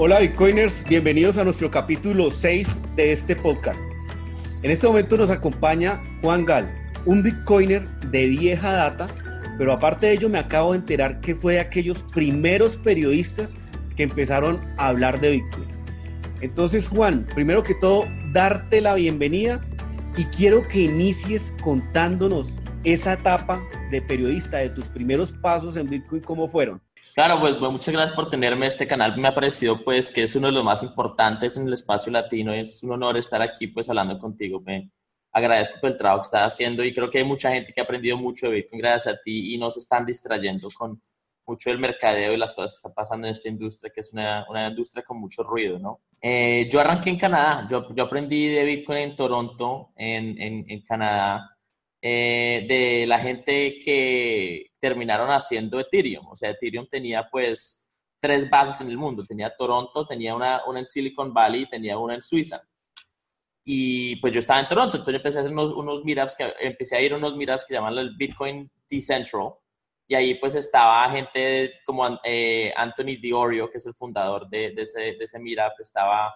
Hola Bitcoiners, bienvenidos a nuestro capítulo 6 de este podcast. En este momento nos acompaña Juan Gal, un Bitcoiner de vieja data, pero aparte de ello me acabo de enterar que fue de aquellos primeros periodistas que empezaron a hablar de Bitcoin. Entonces Juan, primero que todo, darte la bienvenida y quiero que inicies contándonos esa etapa de periodista, de tus primeros pasos en Bitcoin, ¿cómo fueron? Claro, pues, pues, muchas gracias por tenerme. Este canal me ha parecido pues que es uno de los más importantes en el espacio latino. Es un honor estar aquí pues hablando contigo. Me agradezco por el trabajo que estás haciendo y creo que hay mucha gente que ha aprendido mucho de Bitcoin gracias a ti y no se están distrayendo con mucho del mercadeo y las cosas que están pasando en esta industria, que es una, una industria con mucho ruido, ¿no? Eh, yo arranqué en Canadá. Yo, yo, aprendí de Bitcoin en Toronto, en, en, en Canadá. Eh, de la gente que terminaron haciendo Ethereum. O sea, Ethereum tenía pues tres bases en el mundo. Tenía Toronto, tenía una, una en Silicon Valley y tenía una en Suiza. Y pues yo estaba en Toronto, entonces empecé a hacer unos, unos meetups, que, empecé a ir a unos meetups que llaman el Bitcoin Decentral. Y ahí pues estaba gente como eh, Anthony Diorio, que es el fundador de, de, ese, de ese meetup, estaba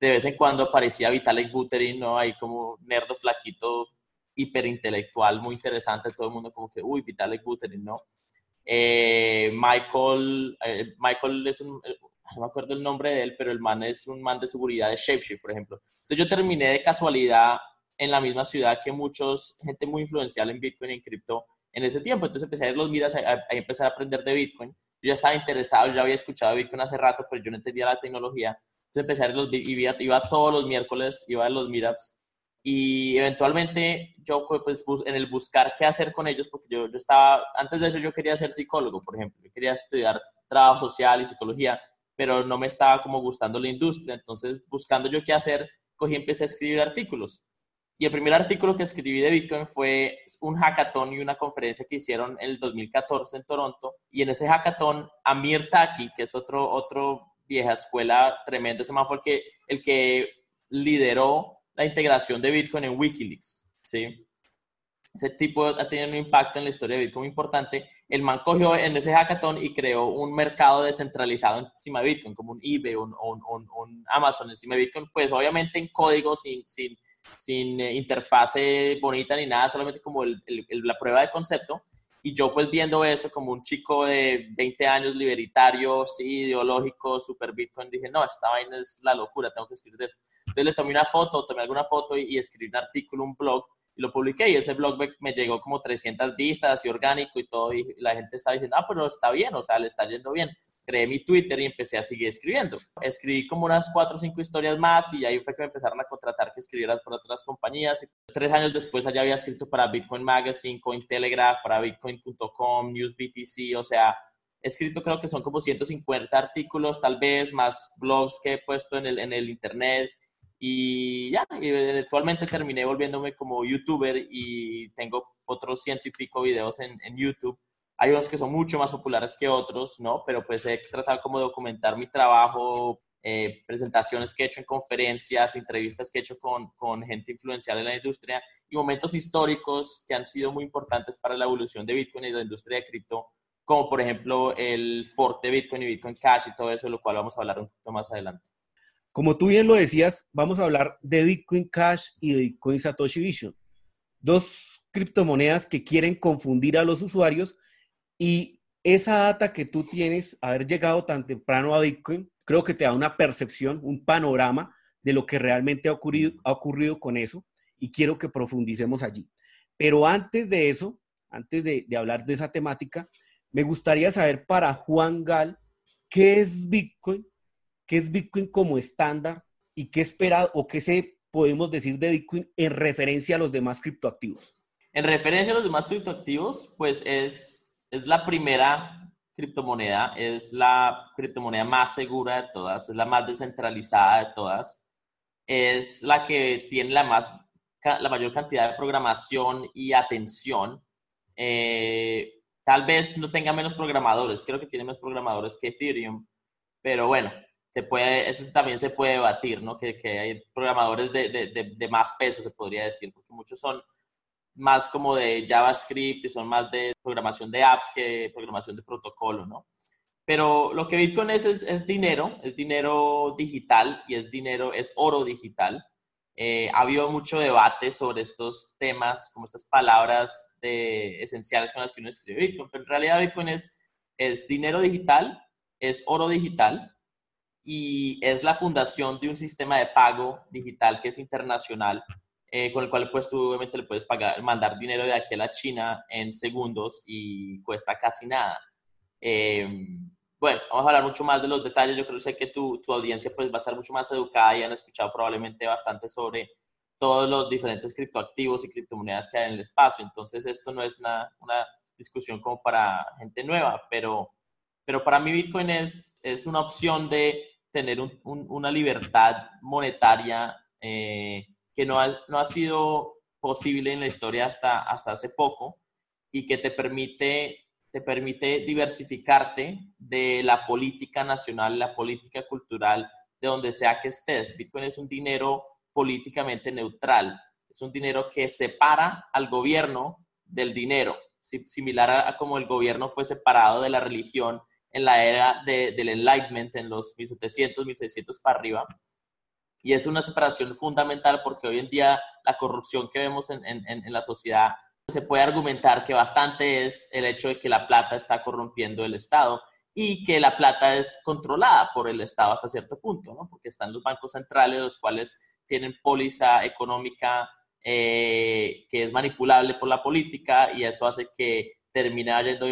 de vez en cuando aparecía Vitalik Buterin, ¿no? Ahí como nerdo flaquito, hiperintelectual muy interesante, todo el mundo como que, uy, Vitalik Buterin, ¿no? Eh, Michael, eh, Michael es un, eh, no me acuerdo el nombre de él, pero el man es un man de seguridad de Shapeshift, por ejemplo. Entonces yo terminé de casualidad en la misma ciudad que muchos, gente muy influencial en Bitcoin y en cripto en ese tiempo. Entonces empecé a ir los miras, a, empezar a aprender de Bitcoin. Yo ya estaba interesado, ya había escuchado Bitcoin hace rato, pero yo no entendía la tecnología. Entonces empecé a ir los, iba, iba todos los miércoles, iba a los meetups y eventualmente yo pues en el buscar qué hacer con ellos, porque yo, yo estaba, antes de eso yo quería ser psicólogo, por ejemplo, yo quería estudiar trabajo social y psicología, pero no me estaba como gustando la industria, entonces buscando yo qué hacer, cogí y empecé a escribir artículos. Y el primer artículo que escribí de Bitcoin fue un hackathon y una conferencia que hicieron en el 2014 en Toronto. Y en ese hackathon, Amir Taki, que es otro, otro vieja escuela tremendo, ese man fue el que, el que lideró la integración de Bitcoin en Wikileaks, ¿sí? Ese tipo ha tenido un impacto en la historia de Bitcoin importante. El man cogió en ese hackathon y creó un mercado descentralizado encima de Bitcoin, como un eBay, un, Amazon encima de Bitcoin, pues obviamente en código, sin, sin, sin eh, interfase bonita ni nada, solamente como la prueba de concepto. Y yo pues viendo eso como un chico de 20 años libertario, sí, ideológico, super Bitcoin, dije, no, esta vaina es la locura, tengo que escribir esto. Entonces le tomé una foto, tomé alguna foto y, escribí un artículo, un blog, y lo publiqué y ese blog me, llegó como 300 vistas, así orgánico y todo, y la gente estaba diciendo, ah, pero está bien, o sea, le está yendo bien. Creé mi Twitter y empecé a seguir escribiendo. Escribí como unas cuatro o cinco historias más y ahí fue que me empezaron a contratar que escribiera por otras compañías. Tres años después ya había escrito para Bitcoin Magazine, Cointelegraph, para Bitcoin.com, NewsBTC, o sea, he escrito creo que son como 150 artículos tal vez, más blogs que he puesto en el, en el internet y ya, y eventualmente terminé volviéndome como youtuber y tengo otros ciento y pico videos en, en, YouTube. Hay unos que son mucho más populares que otros, ¿no? Pero pues he tratado como de documentar mi trabajo, eh, presentaciones que he hecho en conferencias, entrevistas que he hecho con, con gente influencial en la industria y momentos históricos que han sido muy importantes para la evolución de Bitcoin y la industria de cripto, como por ejemplo el fork de Bitcoin y Bitcoin Cash y todo eso, de lo cual vamos a hablar un poquito más adelante. Como tú bien lo decías, vamos a hablar de Bitcoin Cash y de Bitcoin Satoshi Vision. Dos criptomonedas que quieren confundir a los usuarios y esa data que tú tienes, haber llegado tan temprano a Bitcoin, creo que te da una percepción, un panorama de lo que realmente ha ocurrido, ha ocurrido con eso y quiero que profundicemos allí. Pero antes de eso, antes de, hablar de esa temática, me gustaría saber para Juan Gal, ¿qué es Bitcoin qué es Bitcoin como estándar y qué espera o qué se podemos decir de Bitcoin en referencia a los demás criptoactivos. En referencia a los demás criptoactivos, pues es, es la primera criptomoneda, es la criptomoneda más segura de todas, es la más descentralizada de todas, es la que tiene la, más, la mayor cantidad de programación y atención. Eh, tal vez no tenga menos programadores, creo que tiene más programadores que Ethereum, pero bueno, eso también se puede debatir, ¿no? Que, hay programadores de, de, de, más peso, se podría decir, porque muchos son más como de JavaScript y son más de programación de apps que programación de protocolo, ¿no? pero lo que Bitcoin es, es, dinero, es dinero digital y es dinero, es oro digital. Eh, ha habido mucho debate sobre estos temas, como estas palabras de, esenciales con las que uno escribe Bitcoin, pero en realidad Bitcoin es, es dinero digital, es oro digital y es la fundación de un sistema de pago digital que es internacional, eh, con el cual pues tú obviamente le puedes pagar, mandar dinero de aquí a la China en segundos y cuesta casi nada. Eh, bueno, vamos a hablar mucho más de los detalles. Yo creo sé que tu, tu, audiencia pues va a estar mucho más educada y han escuchado probablemente bastante sobre todos los diferentes criptoactivos y criptomonedas que hay en el espacio. Entonces esto no es una, una discusión como para gente nueva, pero, pero para mí Bitcoin es, es una opción de tener una libertad monetaria eh, que no ha, no ha sido posible en la historia hasta, hasta hace poco y que te permite, te permite diversificarte de la política nacional, la política cultural, de donde sea que estés. Bitcoin es un dinero políticamente neutral, es un dinero que separa al gobierno del dinero, similar a, como el gobierno fue separado de la religión en la era del Enlightenment, en los 1700, 1600 para arriba. Y es una separación fundamental porque hoy en día la corrupción que vemos en, en, la sociedad se puede argumentar que bastante es el hecho de que la plata está corrompiendo el Estado y que la plata es controlada por el Estado hasta cierto punto, ¿no? porque están los bancos centrales, los cuales tienen póliza económica eh, que es manipulable por la política y eso hace que termine habiendo,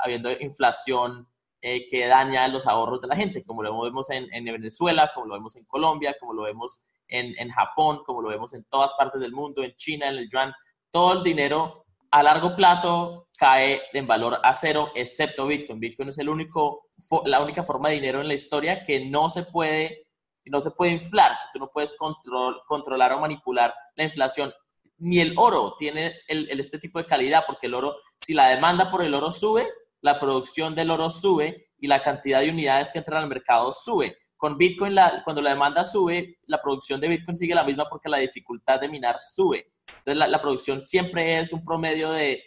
habiendo inflación eh, que daña los ahorros de la gente, como lo vemos en, Venezuela, como lo vemos en Colombia, como lo vemos en, en, Japón, como lo vemos en todas partes del mundo, en China, en el yuan. Todo el dinero a largo plazo cae en valor a cero, excepto Bitcoin. Bitcoin es el único, la única forma de dinero en la historia que no se puede, no se puede inflar. Tú no puedes control, controlar o manipular la inflación. Ni el oro tiene el, este tipo de calidad, porque el oro, si la demanda por el oro sube, la producción del oro sube y la cantidad de unidades que entran al mercado sube. Con Bitcoin, cuando la demanda sube, la producción de Bitcoin sigue la misma porque la dificultad de minar sube. Entonces, la, producción siempre es un promedio de,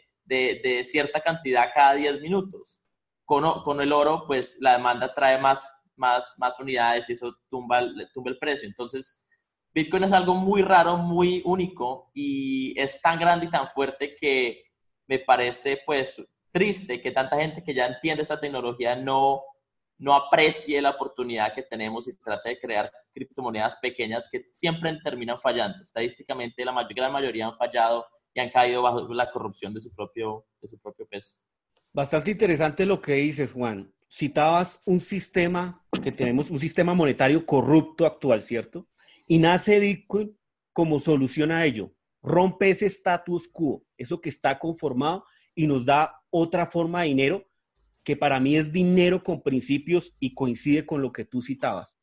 cierta cantidad cada 10 minutos. Con, con, el oro, pues la demanda trae más, más, más unidades y eso tumba, tumba el precio. Entonces, Bitcoin es algo muy raro, muy único y es tan grande y tan fuerte que me parece pues triste que tanta gente que ya entiende esta tecnología no, no aprecie la oportunidad que tenemos y trate de crear criptomonedas pequeñas que siempre terminan fallando. Estadísticamente, la gran mayoría han fallado y han caído bajo la corrupción de su propio, de su propio peso. Bastante interesante lo que dices, Juan. Citabas un sistema que tenemos, un sistema monetario corrupto actual, ¿cierto? Y nace Bitcoin como solución a ello. Rompe ese status quo, eso que está conformado y nos da otra forma de dinero que para mí es dinero con principios y coincide con lo que tú citabas.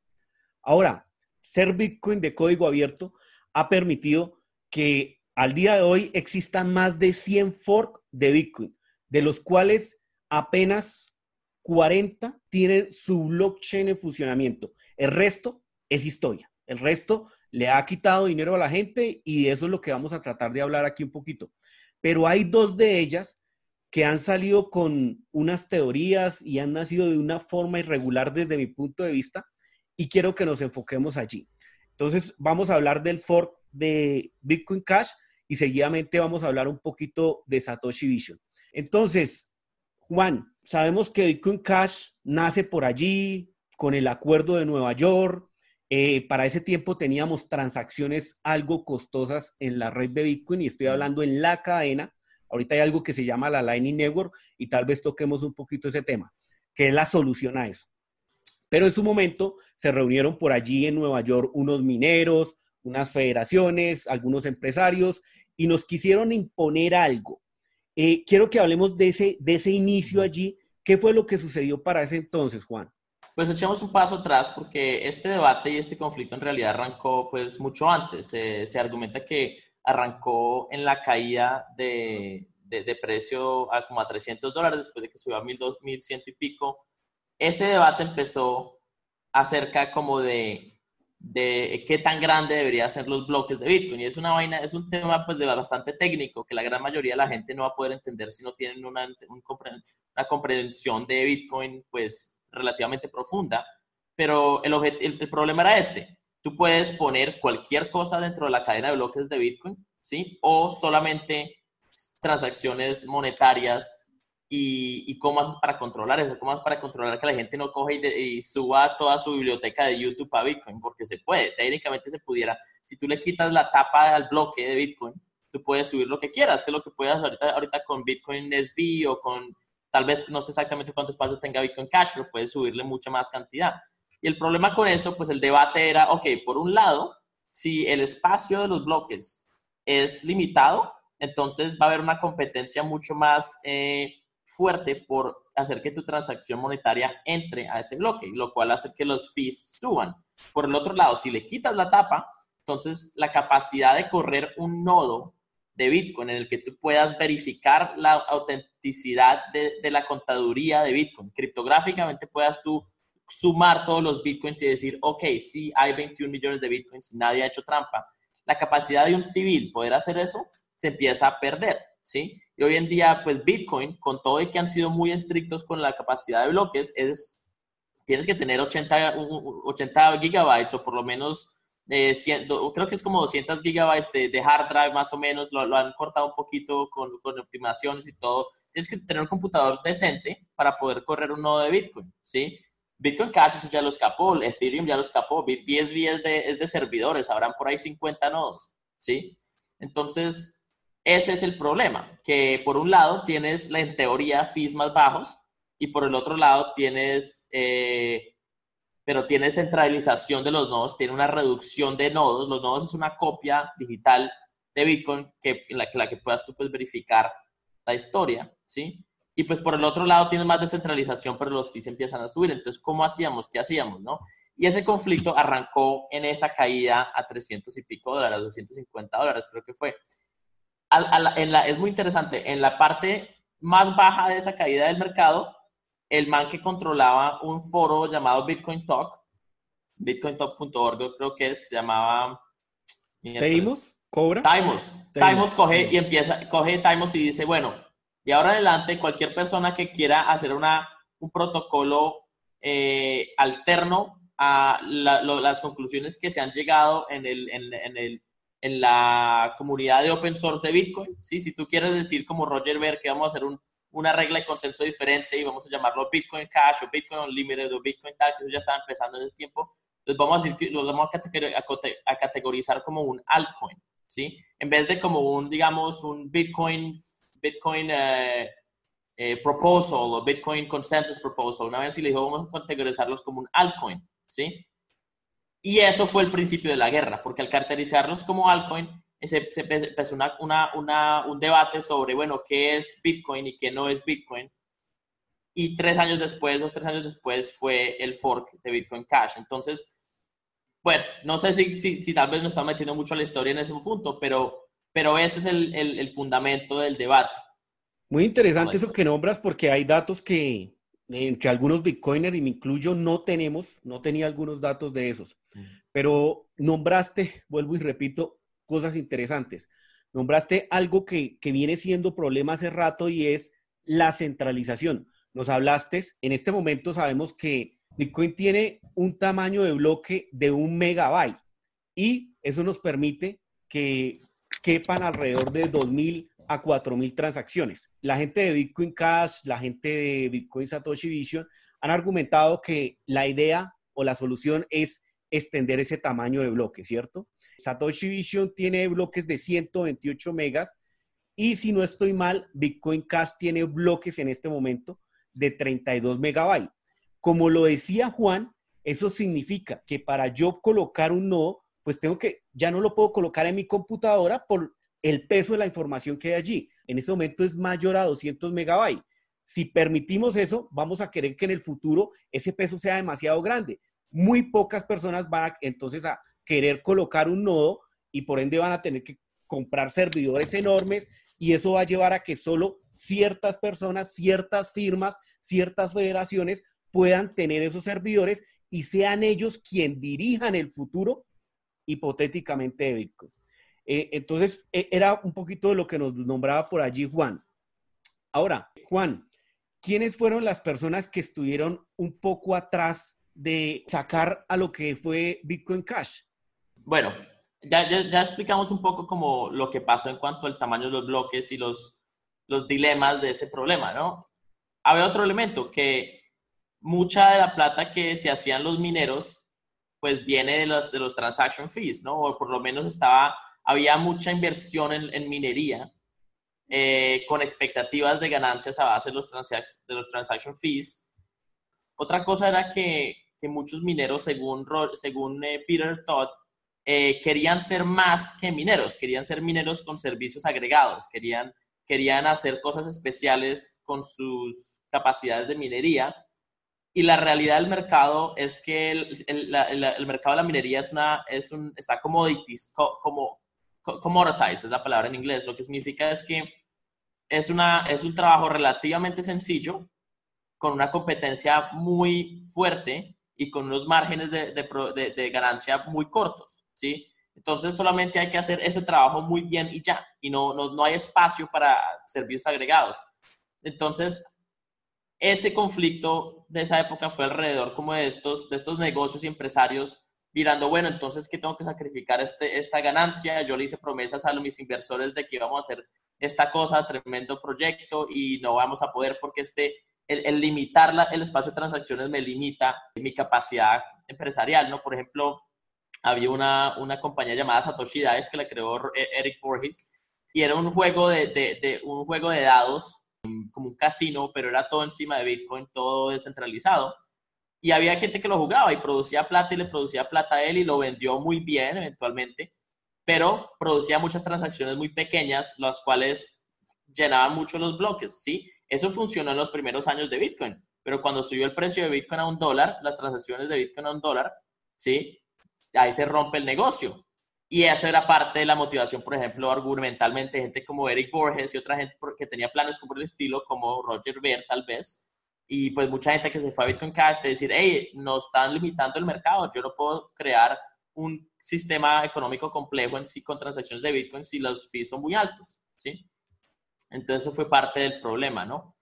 Ahora, ser Bitcoin de código abierto ha permitido que al día de hoy existan más de 100 forks de Bitcoin, de los cuales apenas 40 tienen su blockchain en funcionamiento. El resto es historia. El resto le ha quitado dinero a la gente y eso es lo que vamos a tratar de hablar aquí un poquito. Pero hay dos de ellas que han salido con unas teorías y han nacido de una forma irregular desde mi punto de vista y quiero que nos enfoquemos allí. Entonces, vamos a hablar del fork de Bitcoin Cash y seguidamente vamos a hablar un poquito de Satoshi Vision. Entonces, Juan, sabemos que Bitcoin Cash nace por allí con el acuerdo de Nueva York. Eh, para ese tiempo teníamos transacciones algo costosas en la red de Bitcoin y estoy hablando en la cadena Ahorita hay algo que se llama la Lightning Network y tal vez toquemos un poquito ese tema, que es la solución a eso. Pero en su momento se reunieron por allí en Nueva York unos mineros, unas federaciones, algunos empresarios y nos quisieron imponer algo. Eh, quiero que hablemos de ese, de ese inicio allí. ¿Qué fue lo que sucedió para ese entonces, Juan? Pues echemos un paso atrás porque este debate y este conflicto en realidad arrancó pues mucho antes. se argumenta que arrancó en la caída de, de, precio a como a 300 dólares después de que subió a 1.100 y pico. Ese debate empezó acerca como de, de qué tan grande deberían ser los bloques de Bitcoin. Y es una vaina, es un tema pues de bastante técnico que la gran mayoría de la gente no va a poder entender si no tienen una, una comprensión de Bitcoin pues relativamente profunda, pero el, el, problema era este. Tú puedes poner cualquier cosa dentro de la cadena de bloques de Bitcoin, ¿sí? O solamente transacciones monetarias y, cómo haces para controlar eso, cómo haces para controlar que la gente no coge y, suba toda su biblioteca de YouTube a Bitcoin, porque se puede, técnicamente se pudiera. Si tú le quitas la tapa al bloque de Bitcoin, tú puedes subir lo que quieras, que es lo que puedes ahorita, ahorita con Bitcoin SV o con, tal vez no sé exactamente cuánto espacio tenga Bitcoin Cash, pero puedes subirle mucha más cantidad. Y el problema con eso, pues el debate era, ok, por un lado, si el espacio de los bloques es limitado, entonces va a haber una competencia mucho más... Eh, fuerte por hacer que tu transacción monetaria entre a ese bloque, lo cual hace que los fees suban. Por el otro lado, si le quitas la tapa, entonces la capacidad de correr un nodo de Bitcoin en el que tú puedas verificar la autenticidad de, la contaduría de Bitcoin, criptográficamente puedas tú sumar todos los Bitcoins y decir, ok, sí, hay 21 millones de Bitcoins y nadie ha hecho trampa. La capacidad de un civil poder hacer eso se empieza a perder, ¿sí? Y hoy en día, pues Bitcoin, con todo y que han sido muy estrictos con la capacidad de bloques, es, tienes que tener 80, 80 gigabytes o por lo menos, eh, creo que es como 200 gigabytes de, hard drive más o menos, lo, han cortado un poquito con, con optimizaciones y todo. Tienes que tener un computador decente para poder correr un nodo de Bitcoin, ¿sí? Bitcoin Cash eso ya lo escapó, Ethereum ya lo escapó, BSV es de, es de servidores, habrán por ahí 50 nodos, ¿sí? Entonces, ese es el problema, que por un lado tienes, la, en teoría, fees más bajos y por el otro lado tienes, eh, pero tienes centralización de los nodos, tiene una reducción de nodos. Los nodos es una copia digital de Bitcoin que, en la, la que puedas tú pues, verificar la historia, ¿sí? Y pues por el otro lado tienes más descentralización, pero los fees empiezan a subir. Entonces, ¿cómo hacíamos? ¿Qué hacíamos? ¿no? Y ese conflicto arrancó en esa caída a 300 y pico dólares, 250 dólares creo que fue es muy interesante, en la parte más baja de esa caída del mercado, el man que controlaba un foro llamado Bitcoin Talk, bitcointalk.org creo que es, se llamaba... ¿Timos? ¿Cobra? Timos. Timos coge y empieza, coge Timos y dice, bueno, de ahora en adelante cualquier persona que quiera hacer una, un protocolo eh, alterno a las conclusiones que se han llegado en el, en el en la comunidad de open source de Bitcoin. ¿sí? Si tú quieres decir como Roger Ver que vamos a hacer una regla de consenso diferente y vamos a llamarlo Bitcoin Cash o Bitcoin Unlimited o Bitcoin tal, que eso ya estaba empezando en ese tiempo, entonces vamos a decir que lo vamos a categorizar como un altcoin, ¿sí? En vez de como un, digamos, un Bitcoin, Bitcoin eh, eh, proposal o Bitcoin consensus proposal. Una vez si le dijo, vamos a categorizarlos como un altcoin, ¿sí? Y eso fue el principio de la guerra, porque al caracterizarlos como altcoin, se, empezó una, un debate sobre, bueno, qué es Bitcoin y qué no es Bitcoin. Y tres años después, dos, tres años después, fue el fork de Bitcoin Cash. Entonces, bueno, no sé si, si, tal vez nos está metiendo mucho la historia en ese punto, pero, pero ese es el, el fundamento del debate. Muy interesante eso que nombras porque hay datos que, entre algunos bitcoiners, y me incluyo, no tenemos, no tenía algunos datos de esos. Pero nombraste, vuelvo y repito, cosas interesantes. Nombraste algo que, que viene siendo problema hace rato y es la centralización. Nos hablaste, en este momento sabemos que Bitcoin tiene un tamaño de bloque de un megabyte y eso nos permite que quepan alrededor de 2.000 a 4.000 transacciones. La gente de Bitcoin Cash, la gente de Bitcoin Satoshi Vision han argumentado que la idea o la solución es extender ese tamaño de bloque, ¿cierto? Satoshi Vision tiene bloques de 128 megas y si no estoy mal, Bitcoin Cash tiene bloques en este momento de 32 megabytes. Como lo decía Juan, eso significa que para yo colocar un nodo, pues tengo que, ya no lo puedo colocar en mi computadora por el peso de la información que hay allí. En este momento es mayor a 200 megabytes. Si permitimos eso, vamos a querer que en el futuro ese peso sea demasiado grande. Muy pocas personas van entonces a querer colocar un nodo y por ende van a tener que comprar servidores enormes y eso va a llevar a que solo ciertas personas, ciertas firmas, ciertas federaciones puedan tener esos servidores y sean ellos quien dirijan el futuro hipotéticamente de Bitcoin. Eh, entonces, e, era un poquito de lo que nos nombraba por allí Juan. Ahora, Juan, ¿quiénes fueron las personas que estuvieron un poco atrás de sacar a lo que fue Bitcoin Cash? Bueno, ya, ya, explicamos un poco como lo que pasó en cuanto al tamaño de los bloques y los, los dilemas de ese problema, ¿no? Había otro elemento, que mucha de la plata que se hacían los mineros, pues viene de los, de los transaction fees, ¿no? O por lo menos estaba, había mucha inversión en, minería eh, con expectativas de ganancias a base de los, de los transaction fees. Otra cosa era que, que muchos mineros, según, según eh, Peter Todd, eh, querían ser más que mineros, querían ser mineros con servicios agregados, querían, querían hacer cosas especiales con sus capacidades de minería. Y la realidad del mercado es que el, el, mercado de la minería es una, es un, está commodities, como, commoditized es la palabra en inglés. Lo que significa es que es, una, es un trabajo relativamente sencillo, con una competencia muy fuerte y con unos márgenes de, de, de ganancia muy cortos. ¿sí? Entonces solamente hay que hacer ese trabajo muy bien y ya, y no, no, no hay espacio para servicios agregados. Entonces, ese conflicto de esa época fue alrededor como de estos, de estos negocios y empresarios mirando, bueno, entonces, ¿qué tengo que sacrificar este, esta ganancia? Yo le hice promesas a mis inversores de que íbamos a hacer esta cosa, tremendo proyecto, y no vamos a poder porque este, el, el limitar la, el espacio de transacciones me limita mi capacidad empresarial, ¿no? Por ejemplo, había una, una compañía llamada Satoshi Dice que la creó e-, Eric Voorhees y era un juego de, de, un juego de dados como un casino, pero era todo encima de Bitcoin, todo descentralizado. Y había gente que lo jugaba y producía plata y le producía plata a él y lo vendió muy bien eventualmente, pero producía muchas transacciones muy pequeñas, las cuales llenaban mucho los bloques, ¿sí? Eso funcionó en los primeros años de Bitcoin, pero cuando subió el precio de Bitcoin a un dólar, las transacciones de Bitcoin a un dólar, ¿sí? ahí se rompe el negocio. Y eso era parte de la motivación, por ejemplo, argumentalmente, gente como Eric Borges y otra gente que tenía planes como el estilo, como Roger Ver, tal vez. Y pues mucha gente que se fue a Bitcoin Cash de decir, hey, nos están limitando el mercado, yo no puedo crear un sistema económico complejo en sí con transacciones de Bitcoin si los fees son muy altos, ¿sí? Entonces eso fue parte del problema, ¿no?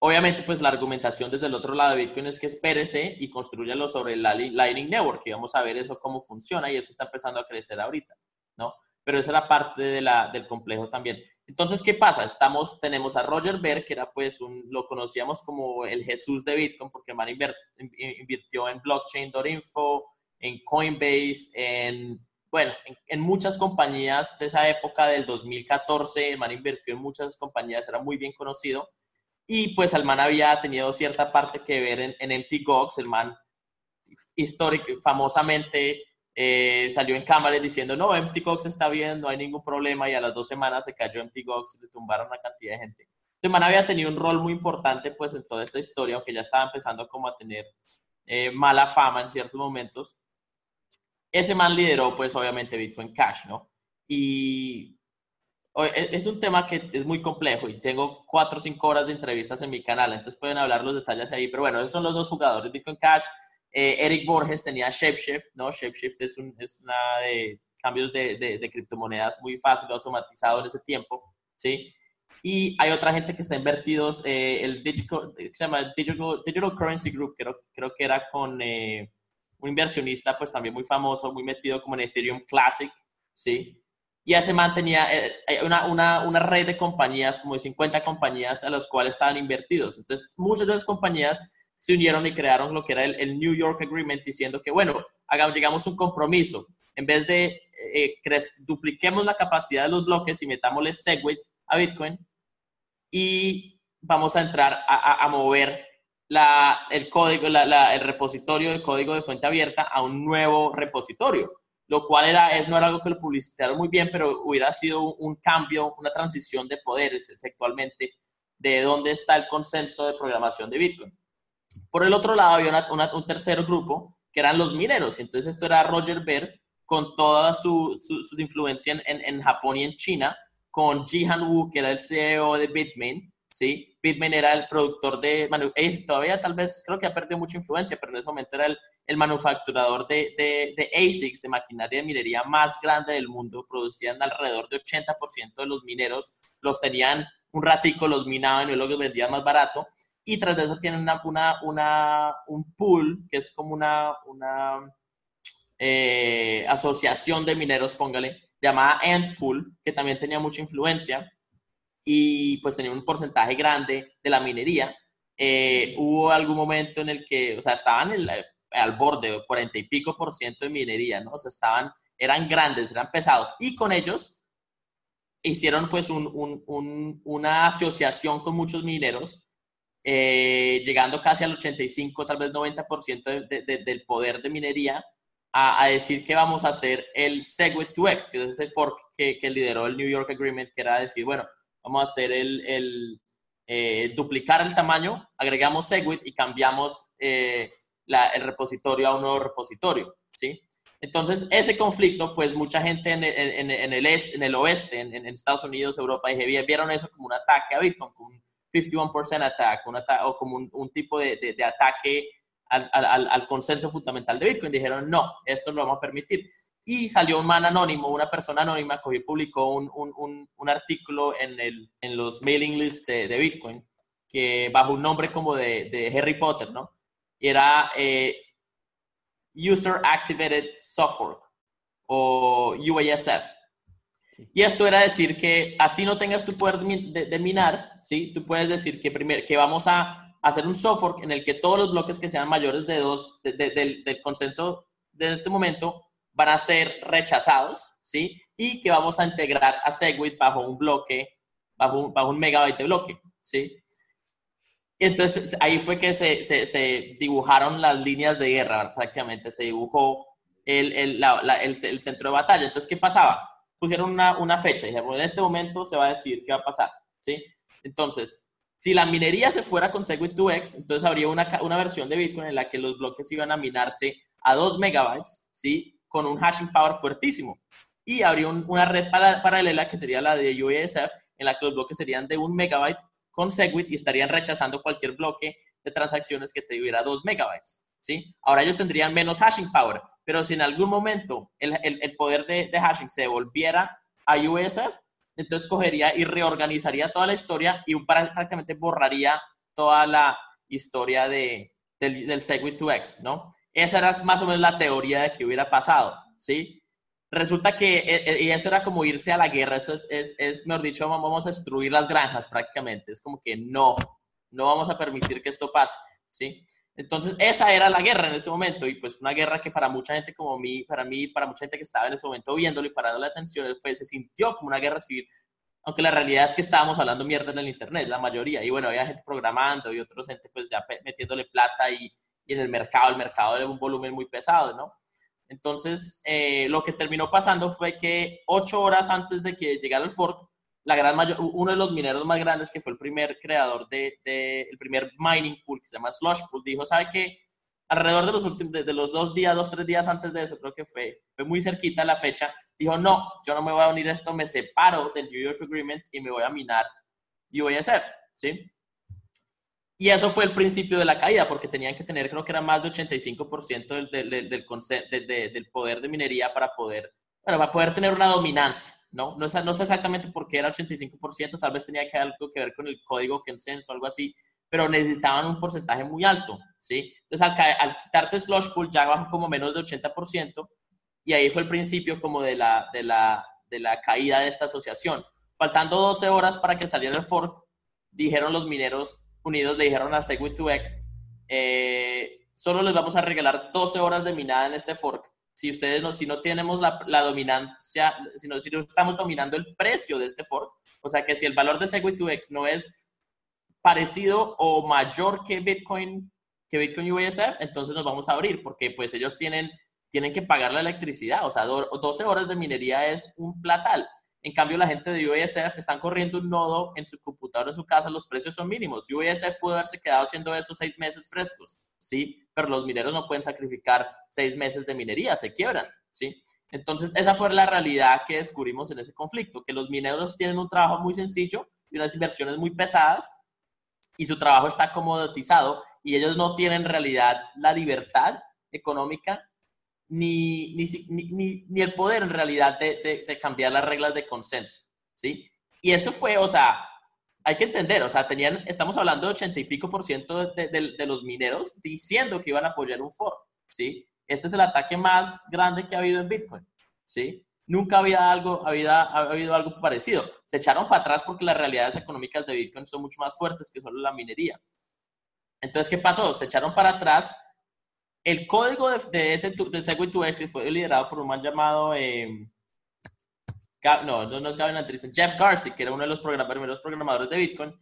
Obviamente, pues la argumentación desde el otro lado de Bitcoin es que espérese y construyalo sobre la Lightning Network y vamos a ver eso cómo funciona y eso está empezando a crecer ahorita, ¿no? Pero esa era parte de del complejo también. Entonces, ¿qué pasa? Estamos, tenemos a Roger Ver, que era pues lo conocíamos como el Jesús de Bitcoin, porque el man invirtió en blockchain.info, en Coinbase, en, bueno, en, en, muchas compañías de esa época del 2014, el man invirtió en muchas compañías, era muy bien conocido y pues el man había tenido cierta parte que ver en, en Empty Gox, el man histórico, famosamente eh, salió en cámaras diciendo, no, Empty Gox está bien, no hay ningún problema, y a las dos semanas se cayó Empty Gox y le tumbaron una cantidad de gente. El man había tenido un rol muy importante pues en toda esta historia, aunque ya estaba empezando como a tener eh, mala fama en ciertos momentos. Ese man lideró pues obviamente Bitcoin Cash, ¿no? Y es un tema que es muy complejo y tengo cuatro o cinco horas de entrevistas en mi canal, entonces pueden hablar los detalles ahí, pero bueno, esos son los dos jugadores, Bitcoin Cash. Eh, Eric Borges tenía ShapeShift, ¿no? ShapeShift es, un, es una de cambios de, de, criptomonedas muy fácil, automatizado en ese tiempo, ¿sí? Y hay otra gente que está invertidos, eh, el Digital, se llama Digital, Digital, Currency Group, creo, creo que era con eh, un inversionista pues también muy famoso, muy metido como en Ethereum Classic, ¿sí? Y ya se mantenía eh, eh, una, una, una, red de compañías, como de 50 compañías a las cuales estaban invertidos. Entonces, muchas de las compañías se unieron y crearon lo que era el, New York Agreement, diciendo que, bueno, hagamos, llegamos a un compromiso. En vez de eh, dupliquemos la capacidad de los bloques y metámosle SegWit a Bitcoin y vamos a entrar a, a, mover la, el código, la, la, el repositorio de código de fuente abierta a un nuevo repositorio lo cual era, no era algo que lo publicitaron muy bien, pero hubiera sido un cambio, una transición de poderes efectivamente de dónde está el consenso de programación de Bitcoin. Por el otro lado había un tercer grupo que eran los mineros, entonces esto era Roger Ver con toda su, sus influencias en, en, Japón y en China, con Jihan Wu, que era el CEO de Bitmain, ¿sí? Era el productor de, todavía tal vez creo que ha perdido mucha influencia, pero en ese momento era el, manufacturador de, de, de, ASICs, de maquinaria de minería más grande del mundo, producían alrededor de 80% de los mineros, los tenían un ratico, los minaban y luego los vendían más barato. y tras de eso tienen una, una, una un pool, que es como una, una eh, asociación de mineros, póngale, llamada Antpool, que también tenía mucha influencia y pues tenía un porcentaje grande de la minería. Eh, hubo algún momento en el que, o sea, estaban al borde de 40 y pico por ciento de minería, ¿no? O sea, estaban, eran grandes, eran pesados y con ellos hicieron pues un, un, una asociación con muchos mineros, eh, llegando casi al 85, tal vez 90% de, del poder de minería a, decir que vamos a hacer el Segwit 2X, que es ese fork que, que, lideró el New York Agreement, que era decir, bueno, vamos a hacer el, el eh, duplicar el tamaño, agregamos Segwit y cambiamos eh, la, el repositorio a un nuevo repositorio, ¿sí? Entonces, ese conflicto, pues mucha gente en, en, en el, este, en el oeste, en, Estados Unidos, Europa, vieron eso como un ataque a Bitcoin, como un 51% attack, un o como un, un tipo de, de, de ataque al, al, al, consenso fundamental de Bitcoin. Dijeron, no, esto no lo vamos a permitir. Y salió un man anónimo, una persona anónima, que publicó un, un, un, artículo en, el, en los mailing lists de, de, Bitcoin, que bajo un nombre como de, de Harry Potter, ¿no? Y era eh, User Activated Software o UASF. Y esto era decir que así no tengas tu poder de, de, minar, ¿sí? Tú puedes decir que, primero, que vamos a hacer un software en el que todos los bloques que sean mayores de dos del, del, consenso de este momento van a ser rechazados, ¿sí? Y que vamos a integrar a Segwit bajo un bloque, bajo un, megabyte de bloque, ¿sí? Y entonces ahí fue que se, se, dibujaron las líneas de guerra, prácticamente se dibujó el, el, el, centro de batalla. Entonces, ¿qué pasaba? Pusieron una, una fecha, dijeron, en este momento se va a decir qué va a pasar, ¿sí? Entonces, si la minería se fuera con Segwit 2x, entonces habría una, una versión de Bitcoin en la que los bloques iban a minarse a 2 megabytes, ¿sí? Con un hashing power fuertísimo. Y habría una red paralela que sería la de UASF, en la que los bloques serían de 1 megabyte con Segwit y estarían rechazando cualquier bloque de transacciones que tuviera 2 megabytes, ¿sí? Ahora ellos tendrían menos hashing power, pero si en algún momento el, poder de, hashing se devolviera a UASF, entonces cogería y reorganizaría toda la historia y prácticamente borraría toda la historia de, del, del Segwit 2X, ¿no? Esa era más o menos la teoría de que hubiera pasado, ¿sí? Resulta que e, e, y eso era como irse a la guerra, eso es, es, es, mejor dicho, vamos a destruir las granjas prácticamente, es como que no, no vamos a permitir que esto pase, ¿sí? Entonces, esa era la guerra en ese momento y pues una guerra que para mucha gente como mí, para mí, para mucha gente que estaba en ese momento viéndolo y parando la atención, fue, se sintió como una guerra civil, aunque la realidad es que estábamos hablando mierda en el Internet, la mayoría, y bueno, había gente programando y otros gente pues ya metiéndole plata y, y en el mercado, el mercado era un volumen muy pesado, ¿no? Entonces, eh, lo que terminó pasando fue que ocho horas antes de que llegara el fork, la gran mayor, uno de los mineros más grandes, que fue el primer creador del de, el primer mining pool, que se llama Slush Pool, dijo, ¿sabe qué? Alrededor de los, últimos, de, los dos días, dos, tres días antes de eso, creo que fue, fue muy cerquita la fecha, dijo, no, yo no me voy a unir a esto, me separo del New York Agreement y me voy a minar UASF, ¿sí? Y eso fue el principio de la caída, porque tenían que tener, creo que era más de 85% del, del, del, del, poder de minería para poder, bueno, para poder tener una dominancia. ¿no? No no sé exactamente por qué era 85%, tal vez tenía que algo que ver con el código consenso algo así, pero necesitaban un porcentaje muy alto, ¿sí? Entonces, al, al quitarse Slush Pool ya bajó como menos de 80%, y ahí fue el principio como de la, de la, de la caída de esta asociación. Faltando 12 horas para que saliera el fork, dijeron los mineros unidos, le dijeron a Segwit2x, eh, solo les vamos a regalar 12 horas de minada en este fork si ustedes no, si no tenemos la, la dominancia, si no, si no estamos dominando el precio de este fork, o sea que si el valor de Segwit2x no es parecido o mayor que Bitcoin, que Bitcoin USF, entonces nos vamos a abrir porque pues ellos tienen, tienen que pagar la electricidad, o sea, 12 horas de minería es un platal. En cambio, la gente de UASF están corriendo un nodo en su computadora, en su casa, los precios son mínimos. UASF pudo haberse quedado haciendo esos seis meses frescos, ¿sí? Pero los mineros no pueden sacrificar seis meses de minería, se quiebran, ¿sí? Entonces, esa fue la realidad que descubrimos en ese conflicto, que los mineros tienen un trabajo muy sencillo y unas inversiones muy pesadas y su trabajo está comodotizado y ellos no tienen en realidad la libertad económica ni, ni, el poder en realidad de, cambiar las reglas de consenso, ¿sí? Y eso fue, o sea, hay que entender, o sea, tenían, estamos hablando de 80 y pico por ciento de, los mineros diciendo que iban a apoyar un foro, ¿sí? Este es el ataque más grande que ha habido en Bitcoin, ¿sí? Nunca había algo, había, ha habido algo parecido. Se echaron para atrás porque las realidades económicas de Bitcoin son mucho más fuertes que solo la minería. Entonces, ¿qué pasó? Se echaron para atrás. El código de, de ese de Segway to fue liderado por un man llamado, eh, no, no es Gavin Andreessen, Jeff Garcia, que era uno de los primeros programadores de Bitcoin.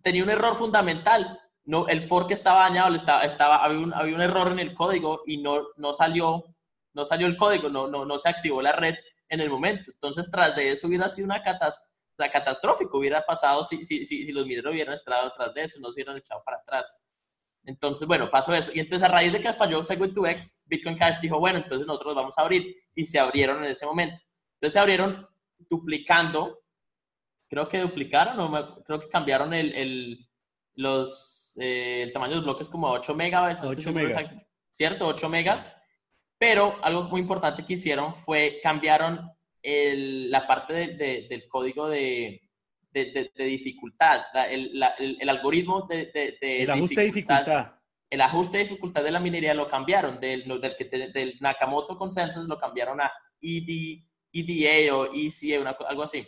Tenía un error fundamental. No, el fork estaba dañado, estaba, estaba, había, un, había un error en el código y no, no, salió, no salió el código, no, no, no se activó la red en el momento. Entonces, tras de eso hubiera sido una catástrofe hubiera pasado si, si, si, los mineros hubieran estado detrás de eso, no se hubieran echado para atrás. Entonces, bueno, pasó eso. Y entonces, a raíz de que falló Segwit2X, Bitcoin Cash dijo, bueno, entonces nosotros vamos a abrir. Y se abrieron en ese momento. Entonces, se abrieron duplicando. Creo que duplicaron, o creo que cambiaron el, el los, eh, el tamaño de los bloques como 8 megas. 8 megas. ¿Cierto? 8 megas. Pero algo muy importante que hicieron fue cambiaron la parte del código de, dificultad, el, algoritmo de, el ajuste dificultad, de dificultad. El ajuste de dificultad de la minería lo cambiaron, del, del, Nakamoto Consensus lo cambiaron a ED, EDA o ECA, algo así.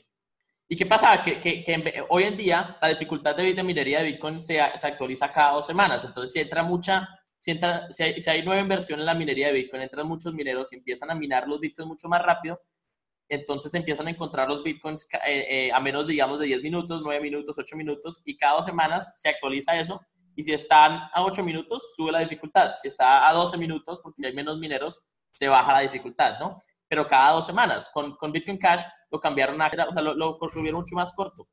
¿Y qué pasa? Que, que, hoy en día la dificultad de, minería de Bitcoin se, se, actualiza cada dos semanas. Entonces, si entra mucha, si, entra, si, hay, si hay nueva inversión en la minería de Bitcoin, entran muchos mineros y empiezan a minar los Bitcoins mucho más rápido, entonces empiezan a encontrar los bitcoins eh, eh, a menos, digamos, de 10 minutos, 9 minutos, 8 minutos, y cada dos semanas se actualiza eso. Y si están a 8 minutos, sube la dificultad. Si está a 12 minutos, porque hay menos mineros, se baja la dificultad, ¿no? Pero cada dos semanas. Con, con Bitcoin Cash lo cambiaron a, o sea, lo, lo mucho más corto.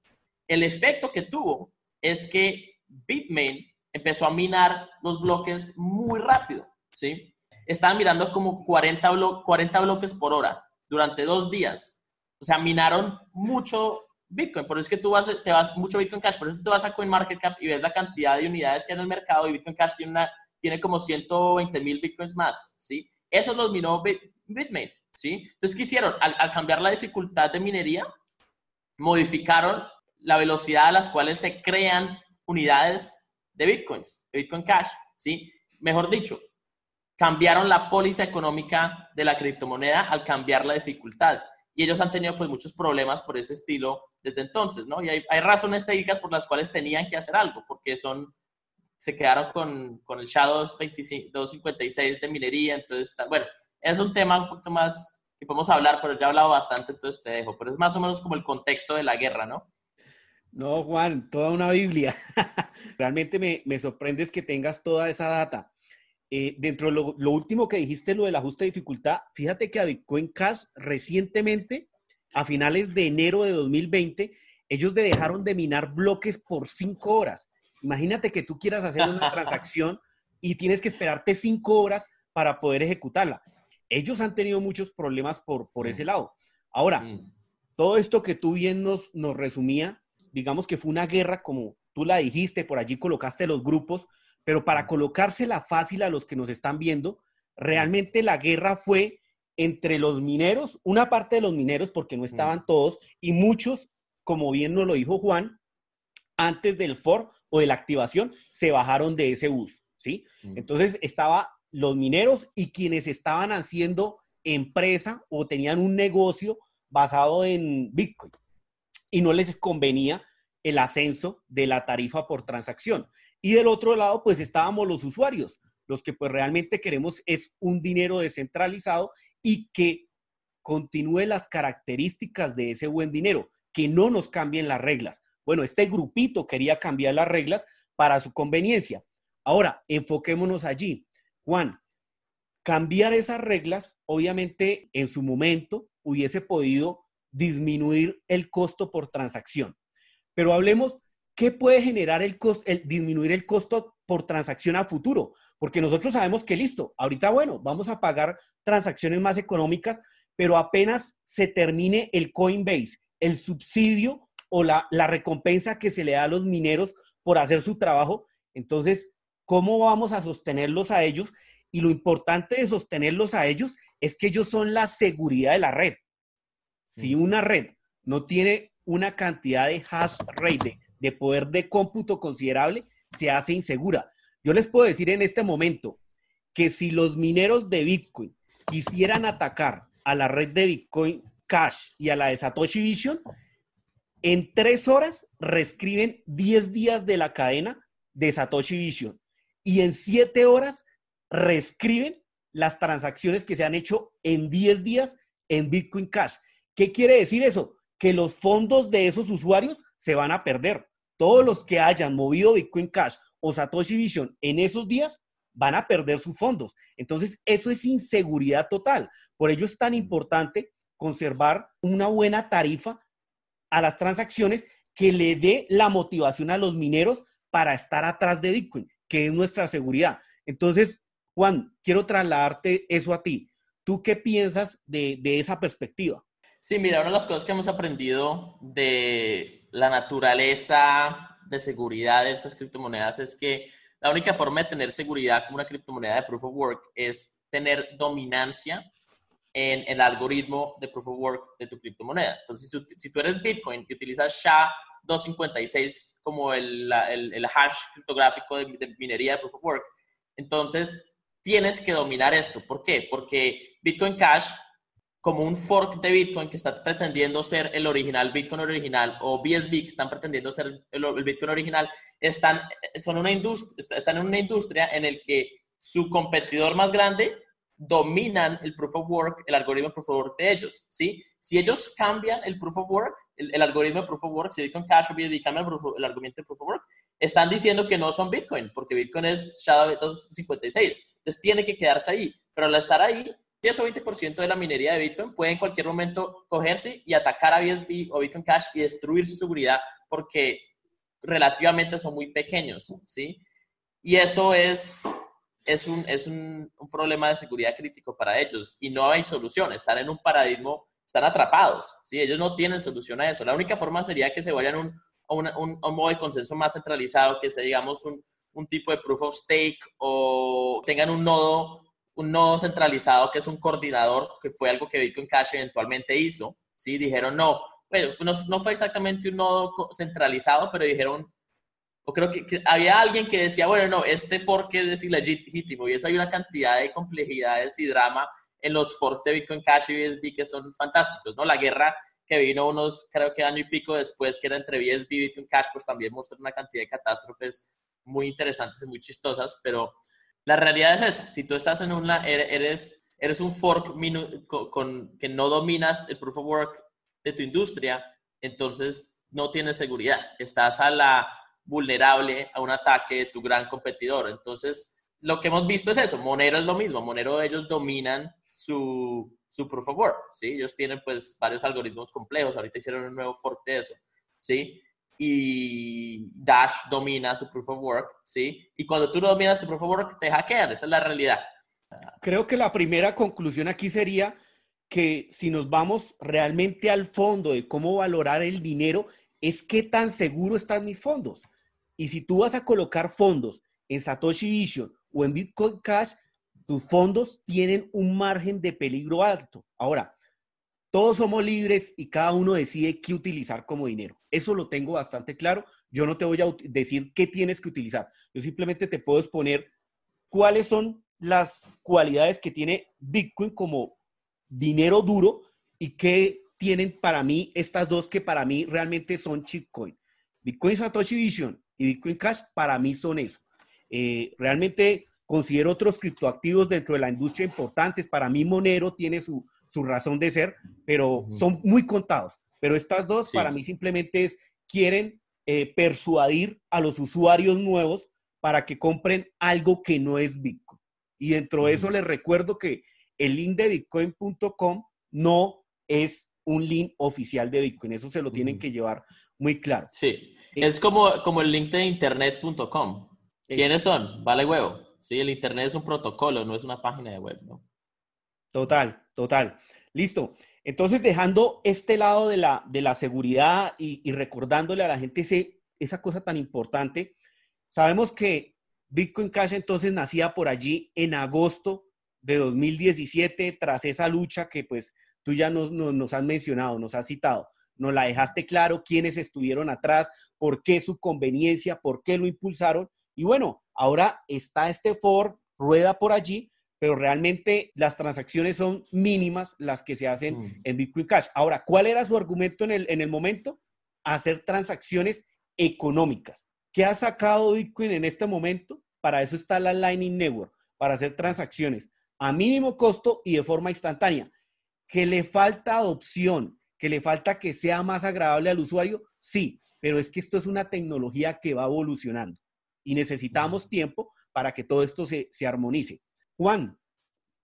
El efecto que tuvo es que Bitmain empezó a minar los bloques muy rápido, ¿sí? Estaban mirando como 40, 40 bloques por hora durante dos días. O sea, minaron mucho Bitcoin. Por eso es que tú vas, te vas mucho Bitcoin Cash. Por eso tú vas a CoinMarketCap y ves la cantidad de unidades que hay en el mercado y Bitcoin Cash tiene, una, tiene como 120 mil Bitcoins más, ¿sí? Eso los minó Bitmain, ¿sí? Entonces, ¿qué hicieron? Al, al, cambiar la dificultad de minería, modificaron la velocidad a las cuales se crean unidades de Bitcoins, de Bitcoin Cash, ¿sí? Mejor dicho, cambiaron la póliza económica de la criptomoneda al cambiar la dificultad. Y ellos han tenido pues muchos problemas por ese estilo desde entonces, ¿no? Y hay, razones técnicas por las cuales tenían que hacer algo, porque son, se quedaron con, con el Shadow 256 de minería, entonces, bueno, es un tema un poquito más que podemos hablar, pero ya he hablado bastante, entonces te dejo, pero es más o menos como el contexto de la guerra, ¿no? No, Juan, toda una Biblia. Realmente me, me sorprendes que tengas toda esa data. Eh, dentro de lo, último que dijiste, lo del ajuste de dificultad, fíjate que a Bitcoin Cash recientemente, a finales de enero de 2020, ellos dejaron de minar bloques por cinco horas. Imagínate que tú quieras hacer una transacción y tienes que esperarte cinco horas para poder ejecutarla. Ellos han tenido muchos problemas por, por ese mm. lado. Ahora, mm. todo esto que tú bien nos, nos resumía, digamos que fue una guerra, como tú la dijiste, por allí colocaste los grupos, pero para colocársela fácil a los que nos están viendo, realmente la guerra fue entre los mineros, una parte de los mineros, porque no estaban todos, y muchos, como bien nos lo dijo Juan, antes del for o de la activación, se bajaron de ese bus, ¿sí? Entonces estaba los mineros y quienes estaban haciendo empresa o tenían un negocio basado en Bitcoin y no les convenía el ascenso de la tarifa por transacción. Y del otro lado, pues estábamos los usuarios, los que pues realmente queremos es un dinero descentralizado y que continúe las características de ese buen dinero, que no nos cambien las reglas. Bueno, este grupito quería cambiar las reglas para su conveniencia. Ahora, enfoquémonos allí. Juan, cambiar esas reglas, obviamente en su momento hubiese podido disminuir el costo por transacción. Pero hablemos ¿qué puede generar el costo, el disminuir el costo por transacción a futuro? Porque nosotros sabemos que listo, ahorita bueno, vamos a pagar transacciones más económicas, pero apenas se termine el Coinbase, el subsidio o la, la recompensa que se le da a los mineros por hacer su trabajo, entonces, ¿cómo vamos a sostenerlos a ellos? Y lo importante de sostenerlos a ellos es que ellos son la seguridad de la red. Si una red no tiene una cantidad de hash rate, de poder de cómputo considerable, se hace insegura. Yo les puedo decir en este momento que si los mineros de Bitcoin quisieran atacar a la red de Bitcoin Cash y a la de Satoshi Vision, en tres horas reescriben 10 días de la cadena de Satoshi Vision y en siete horas reescriben las transacciones que se han hecho en 10 días en Bitcoin Cash. ¿Qué quiere decir eso? Que los fondos de esos usuarios se van a perder. Todos los que hayan movido Bitcoin Cash o Satoshi Vision en esos días van a perder sus fondos. Entonces, eso es inseguridad total. Por ello es tan importante conservar una buena tarifa a las transacciones que le dé la motivación a los mineros para estar atrás de Bitcoin, que es nuestra seguridad. Entonces, Juan, quiero trasladarte eso a ti. ¿Tú qué piensas de, esa perspectiva? Sí, mira, una de las cosas que hemos aprendido de la naturaleza de seguridad de estas criptomonedas es que la única forma de tener seguridad como una criptomoneda de Proof of Work es tener dominancia en el algoritmo de Proof of Work de tu criptomoneda. Entonces, si, tú eres Bitcoin y utilizas SHA-256 como el, el, hash criptográfico de, de minería de Proof of Work, entonces tienes que dominar esto. ¿Por qué? Porque Bitcoin Cash como un fork de Bitcoin que está pretendiendo ser el original Bitcoin original o BSB que están pretendiendo ser el, Bitcoin original, están, son una industria, están en una industria en el que su competidor más grande dominan el proof of work, el algoritmo proof of work de ellos, ¿sí? Si ellos cambian el proof of work, el, algoritmo de proof of work, si Bitcoin Cash o BSB cambian el, el argumento de proof of work, están diciendo que no son Bitcoin, porque Bitcoin es SHA-256. Entonces tiene que quedarse ahí. Pero al estar ahí, 10 o 20% de la minería de Bitcoin puede en cualquier momento cogerse y atacar a BSB o Bitcoin Cash y destruir su seguridad porque relativamente son muy pequeños, ¿sí? Y eso es, es, un, es un, problema de seguridad crítico para ellos y no hay solución, están en un paradigma, están atrapados, ¿sí? Ellos no tienen solución a eso. La única forma sería que se vayan a un, un, un modo de consenso más centralizado, que sea, digamos, un, un tipo de proof of stake o tengan un nodo un nodo centralizado que es un coordinador, que fue algo que Bitcoin Cash eventualmente hizo, ¿sí? Dijeron, no, bueno, no, fue exactamente un nodo centralizado, pero dijeron, o creo que, había alguien que decía, bueno, no, este fork es ilegítimo, y eso hay una cantidad de complejidades y drama en los forks de Bitcoin Cash y BSB que son fantásticos, ¿no? La guerra que vino unos, creo que año y pico después, que era entre BSB y Bitcoin Cash, pues también mostró una cantidad de catástrofes muy interesantes y muy chistosas, pero la realidad es esa. Si tú estás en una, eres, eres un fork con, que no dominas el proof of work de tu industria, entonces no tienes seguridad. Estás a la vulnerable a un ataque de tu gran competidor. Entonces, lo que hemos visto es eso. Monero es lo mismo. Monero ellos dominan su, su proof of work, ¿sí? Ellos tienen pues varios algoritmos complejos. Ahorita hicieron un nuevo fork de eso, ¿sí? Y Dash domina su proof of work, ¿sí? Y cuando tú no dominas tu proof of work, te hackean, esa es la realidad. Creo que la primera conclusión aquí sería que si nos vamos realmente al fondo de cómo valorar el dinero, es qué tan seguro están mis fondos. Y si tú vas a colocar fondos en Satoshi Vision o en Bitcoin Cash, tus fondos tienen un margen de peligro alto. Ahora, todos somos libres y cada uno decide qué utilizar como dinero. Eso lo tengo bastante claro. Yo no te voy a decir qué tienes que utilizar. Yo simplemente te puedo exponer cuáles son las cualidades que tiene Bitcoin como dinero duro y qué tienen para mí estas dos que para mí realmente son chipcoin. Bitcoin Satoshi Vision y Bitcoin Cash para mí son eso. Eh, realmente considero otros criptoactivos dentro de la industria importantes. Para mí Monero tiene su, su razón de ser, pero son muy contados. Pero estas dos para mí simplemente es, quieren eh, persuadir a los usuarios nuevos para que compren algo que no es Bitcoin. Y dentro de eso les recuerdo que el link de bitcoin.com no es un link oficial de Bitcoin. Eso se lo tienen que llevar muy claro. Sí, eh, es como, como el link de internet.com. ¿Quiénes son? Vale huevo. Sí, el internet es un protocolo, no es una página de web, ¿no? Total, total. Listo. Entonces, dejando este lado de la, de la seguridad y, recordándole a la gente esa cosa tan importante, sabemos que Bitcoin Cash entonces nacía por allí en agosto de 2017, tras esa lucha que pues tú ya nos, nos, has mencionado, nos has citado, nos la dejaste claro, quiénes estuvieron atrás, por qué su conveniencia, por qué lo impulsaron. Y bueno, ahora está este Ford, rueda por allí, pero realmente las transacciones son mínimas las que se hacen mm. en Bitcoin Cash. Ahora, ¿cuál era su argumento en el, en el momento? Hacer transacciones económicas. ¿Qué ha sacado Bitcoin en este momento? Para eso está la Lightning Network, para hacer transacciones a mínimo costo y de forma instantánea. ¿Que le falta adopción? ¿Que le falta que sea más agradable al usuario? Sí, pero es que esto es una tecnología que va evolucionando y necesitamos tiempo para que todo esto se, se armonice. Juan,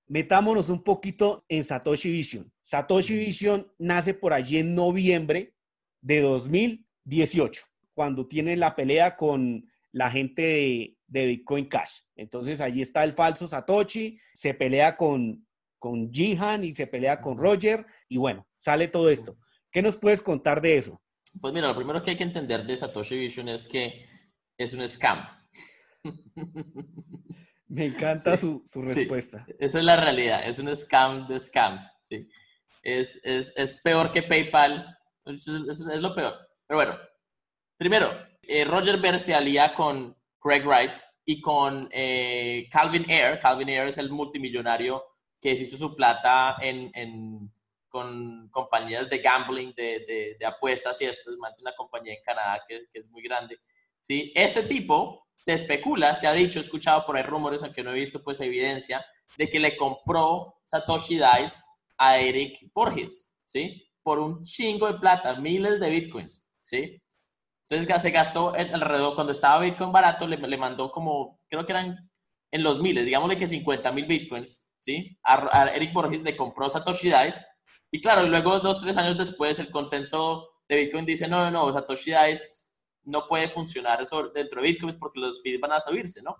metámonos un poquito en Satoshi Vision. Satoshi Vision nace por allí en noviembre de 2018, cuando tiene la pelea con la gente de, Bitcoin Cash. Entonces allí está el falso Satoshi, se pelea con, con Jihan y se pelea con Roger y bueno, sale todo esto. ¿Qué nos puedes contar de eso? Pues mira, lo primero que hay que entender de Satoshi Vision es que es un scam. Me encanta su, respuesta. esa es la realidad, es un scam de scams, ¿sí? Es, peor que PayPal, es, es, lo peor. Pero bueno, primero, eh, Roger Ver se alía con Craig Wright y con eh, Calvin Ayre. Calvin Ayre es el multimillonario que se hizo su plata en, con compañías de gambling, de, apuestas y esto. Es una compañía en Canadá que, es muy grande. ¿Sí? Este tipo se especula, se ha dicho, escuchado por ahí rumores, aunque no he visto pues evidencia, de que le compró Satoshi Dice a Eric Borges, ¿sí? Por un chingo de plata, miles de bitcoins, ¿sí? Entonces se gastó alrededor, cuando estaba Bitcoin barato, le, le, mandó como, creo que eran en los miles, digámosle que 50 mil Bitcoins, ¿sí? A, Eric Borges le compró Satoshi Dice. Y claro, luego dos, tres años después, el consenso de Bitcoin dice, no, no, no, Satoshi Dice no puede funcionar eso dentro de Bitcoin porque los fees van a subirse, ¿no?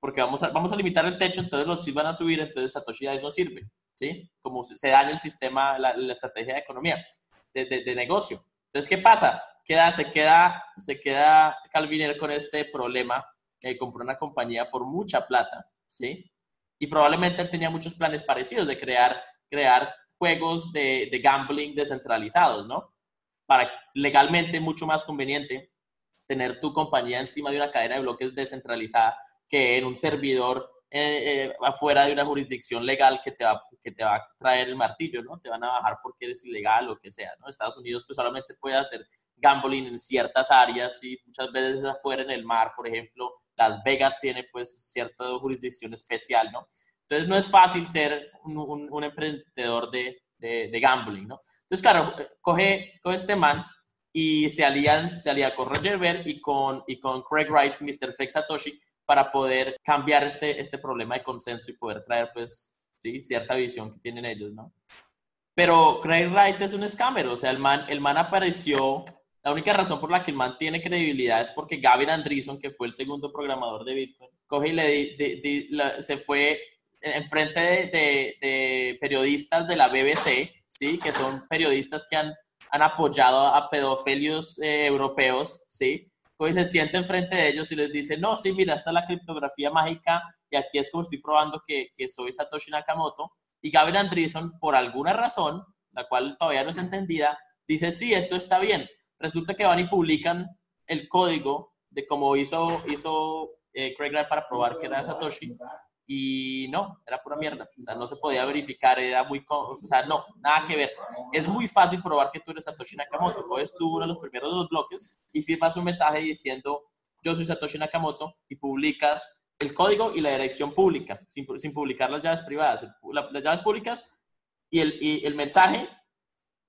Porque vamos a, vamos a limitar el techo, entonces los fees van a subir, entonces Satoshi no sirve, ¿sí? Como se daña el sistema, la, estrategia de economía, de, de negocio. Entonces, ¿qué pasa? queda, se, queda, se queda Calviner con este problema, que compró una compañía por mucha plata, ¿sí? Y probablemente él tenía muchos planes parecidos de crear, crear juegos de, de gambling descentralizados, ¿no? Para legalmente mucho más conveniente tener tu compañía encima de una cadena de bloques descentralizada que en un servidor eh, eh, afuera de una jurisdicción legal que te, va, que te va a traer el martillo, ¿no? Te van a bajar porque eres ilegal o que sea, ¿no? Estados Unidos pues solamente puede hacer gambling en ciertas áreas y muchas veces afuera en el mar, por ejemplo, Las Vegas tiene pues cierta jurisdicción especial, ¿no? Entonces no es fácil ser un, un, emprendedor de, de, gambling, ¿no? Entonces, claro, coge, coge este man y se alían, se alía con Roger Ver y con, y con Craig Wright, Mr. Fake Satoshi, para poder cambiar este, este problema de consenso y poder traer, pues, sí, cierta visión que tienen ellos, ¿no? Pero Craig Wright es un scammer, o sea, el man, el man apareció la única razón por la que el man tiene credibilidad es porque Gavin Andreessen, que fue el segundo programador de Bitcoin, coge y le se fue en frente de, periodistas de la BBC, ¿sí? que son periodistas que han, han apoyado a pedofilios eh, europeos, ¿sí? Coge y se siente enfrente de ellos y les dice, no, sí, mira, esta es la criptografía mágica y aquí es como estoy probando que, que soy Satoshi Nakamoto. Y Gavin Andreessen, por alguna razón, la cual todavía no es entendida, dice, sí, esto está bien resulta que van y publican el código de cómo hizo, hizo eh, Craig Wright para probar que era Satoshi. Y no, era pura mierda. O sea, no se podía verificar, era muy. O sea, no, nada que ver. Es muy fácil probar que tú eres Satoshi Nakamoto. Puedes tú uno de los primeros dos bloques y firmas un mensaje diciendo yo soy Satoshi Nakamoto y publicas el código y la dirección pública, sin, sin publicar las llaves privadas. las llaves públicas y el, y el mensaje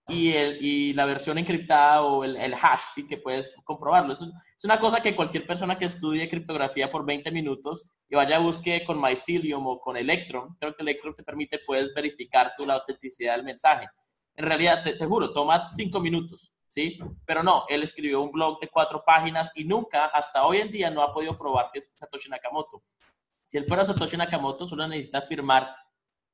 y, el, y la versión encriptada o el, el hash, ¿sí? que puedes comprobarlo. Es, es, una cosa que cualquier persona que estudie criptografía por 20 minutos y vaya busque con Mycelium o con Electron, creo que Electron te permite, puedes verificar tú la autenticidad del mensaje. En realidad, te, te juro, toma 5 minutos, ¿sí? Pero no, él escribió un blog de cuatro páginas y nunca, hasta hoy en día, no ha podido probar que es Satoshi Nakamoto. Si él fuera Satoshi Nakamoto, solo necesita firmar,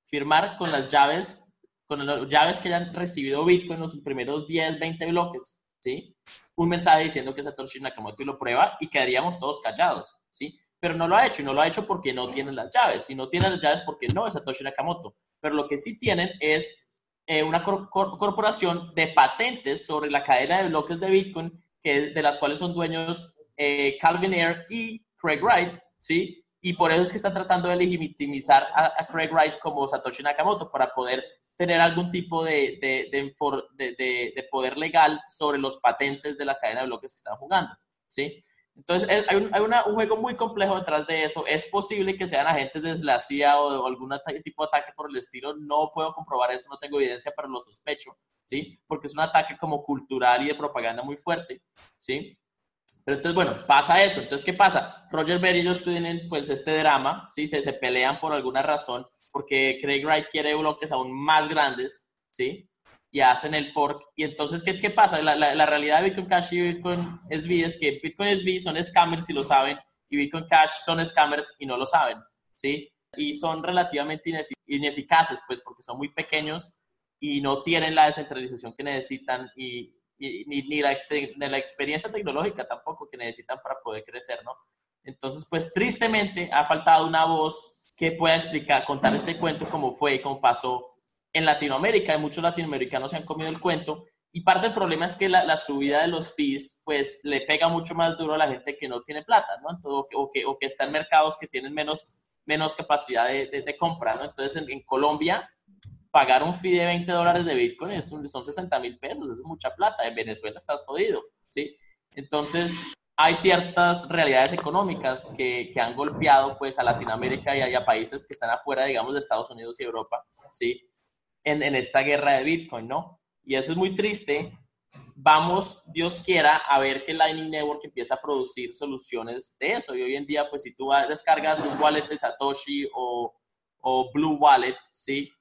firmar con las llaves con las llaves que hayan recibido Bitcoin en los primeros 10, 20 bloques, ¿sí? Un mensaje diciendo que es Satoshi Nakamoto y lo prueba y quedaríamos todos callados, ¿sí? Pero no lo ha hecho y no lo ha hecho porque no tienen las llaves. Y no tienen las llaves porque no es Satoshi Nakamoto. Pero lo que sí tienen es eh, una corporación de patentes sobre la cadena de bloques de Bitcoin, que de las cuales son dueños eh, Calvin Ayre y Craig Wright, ¿sí? Y por eso es que están tratando de legitimizar a, Craig Wright como Satoshi Nakamoto, para poder tener algún tipo de, de, de, poder legal sobre los patentes de la cadena de bloques que están jugando, ¿sí? Entonces, hay, un, hay un, juego muy complejo detrás de eso. Es posible que sean agentes de la CIA o de algún tipo de ataque por el estilo. No puedo comprobar eso, no tengo evidencia, pero lo sospecho, ¿sí? Porque es un ataque como cultural y de propaganda muy fuerte, ¿sí? Pero entonces, bueno, pasa eso. Entonces, ¿qué pasa? Roger Ver y ellos tienen pues este drama, ¿sí? Se, se pelean por alguna razón porque Craig Wright quiere bloques aún más grandes, ¿sí? Y hacen el fork. Y entonces, ¿qué, qué pasa? La, la, realidad de Bitcoin Cash y Bitcoin SV es que Bitcoin SV son scammers y lo saben, y Bitcoin Cash son scammers y no lo saben, ¿sí? Y son relativamente ineficaces, pues, porque son muy pequeños y no tienen la descentralización que necesitan y, ni, ni la, la, experiencia tecnológica tampoco que necesitan para poder crecer, ¿no? Entonces, pues tristemente ha faltado una voz que pueda explicar, contar este cuento cómo fue y cómo pasó en Latinoamérica. Y muchos latinoamericanos se han comido el cuento. Y parte del problema es que la, la, subida de los fees, pues le pega mucho más duro a la gente que no tiene plata, ¿no? Entonces, o, que, o que está en mercados que tienen menos, menos capacidad de, de, compra, ¿no? Entonces, en, en Colombia, pagar un fee de 20 dólares de Bitcoin es son 60 mil pesos, es mucha plata. En Venezuela estás jodido, ¿sí? Entonces, hay ciertas realidades económicas que, que, han golpeado pues a Latinoamérica y a, países que están afuera, digamos, de Estados Unidos y Europa, ¿sí? En, en, esta guerra de Bitcoin, ¿no? Y eso es muy triste. Vamos, Dios quiera, a ver que Lightning Network empieza a producir soluciones de eso. Y hoy en día, pues si tú descargas un wallet de Satoshi o, o Blue Wallet, ¿sí?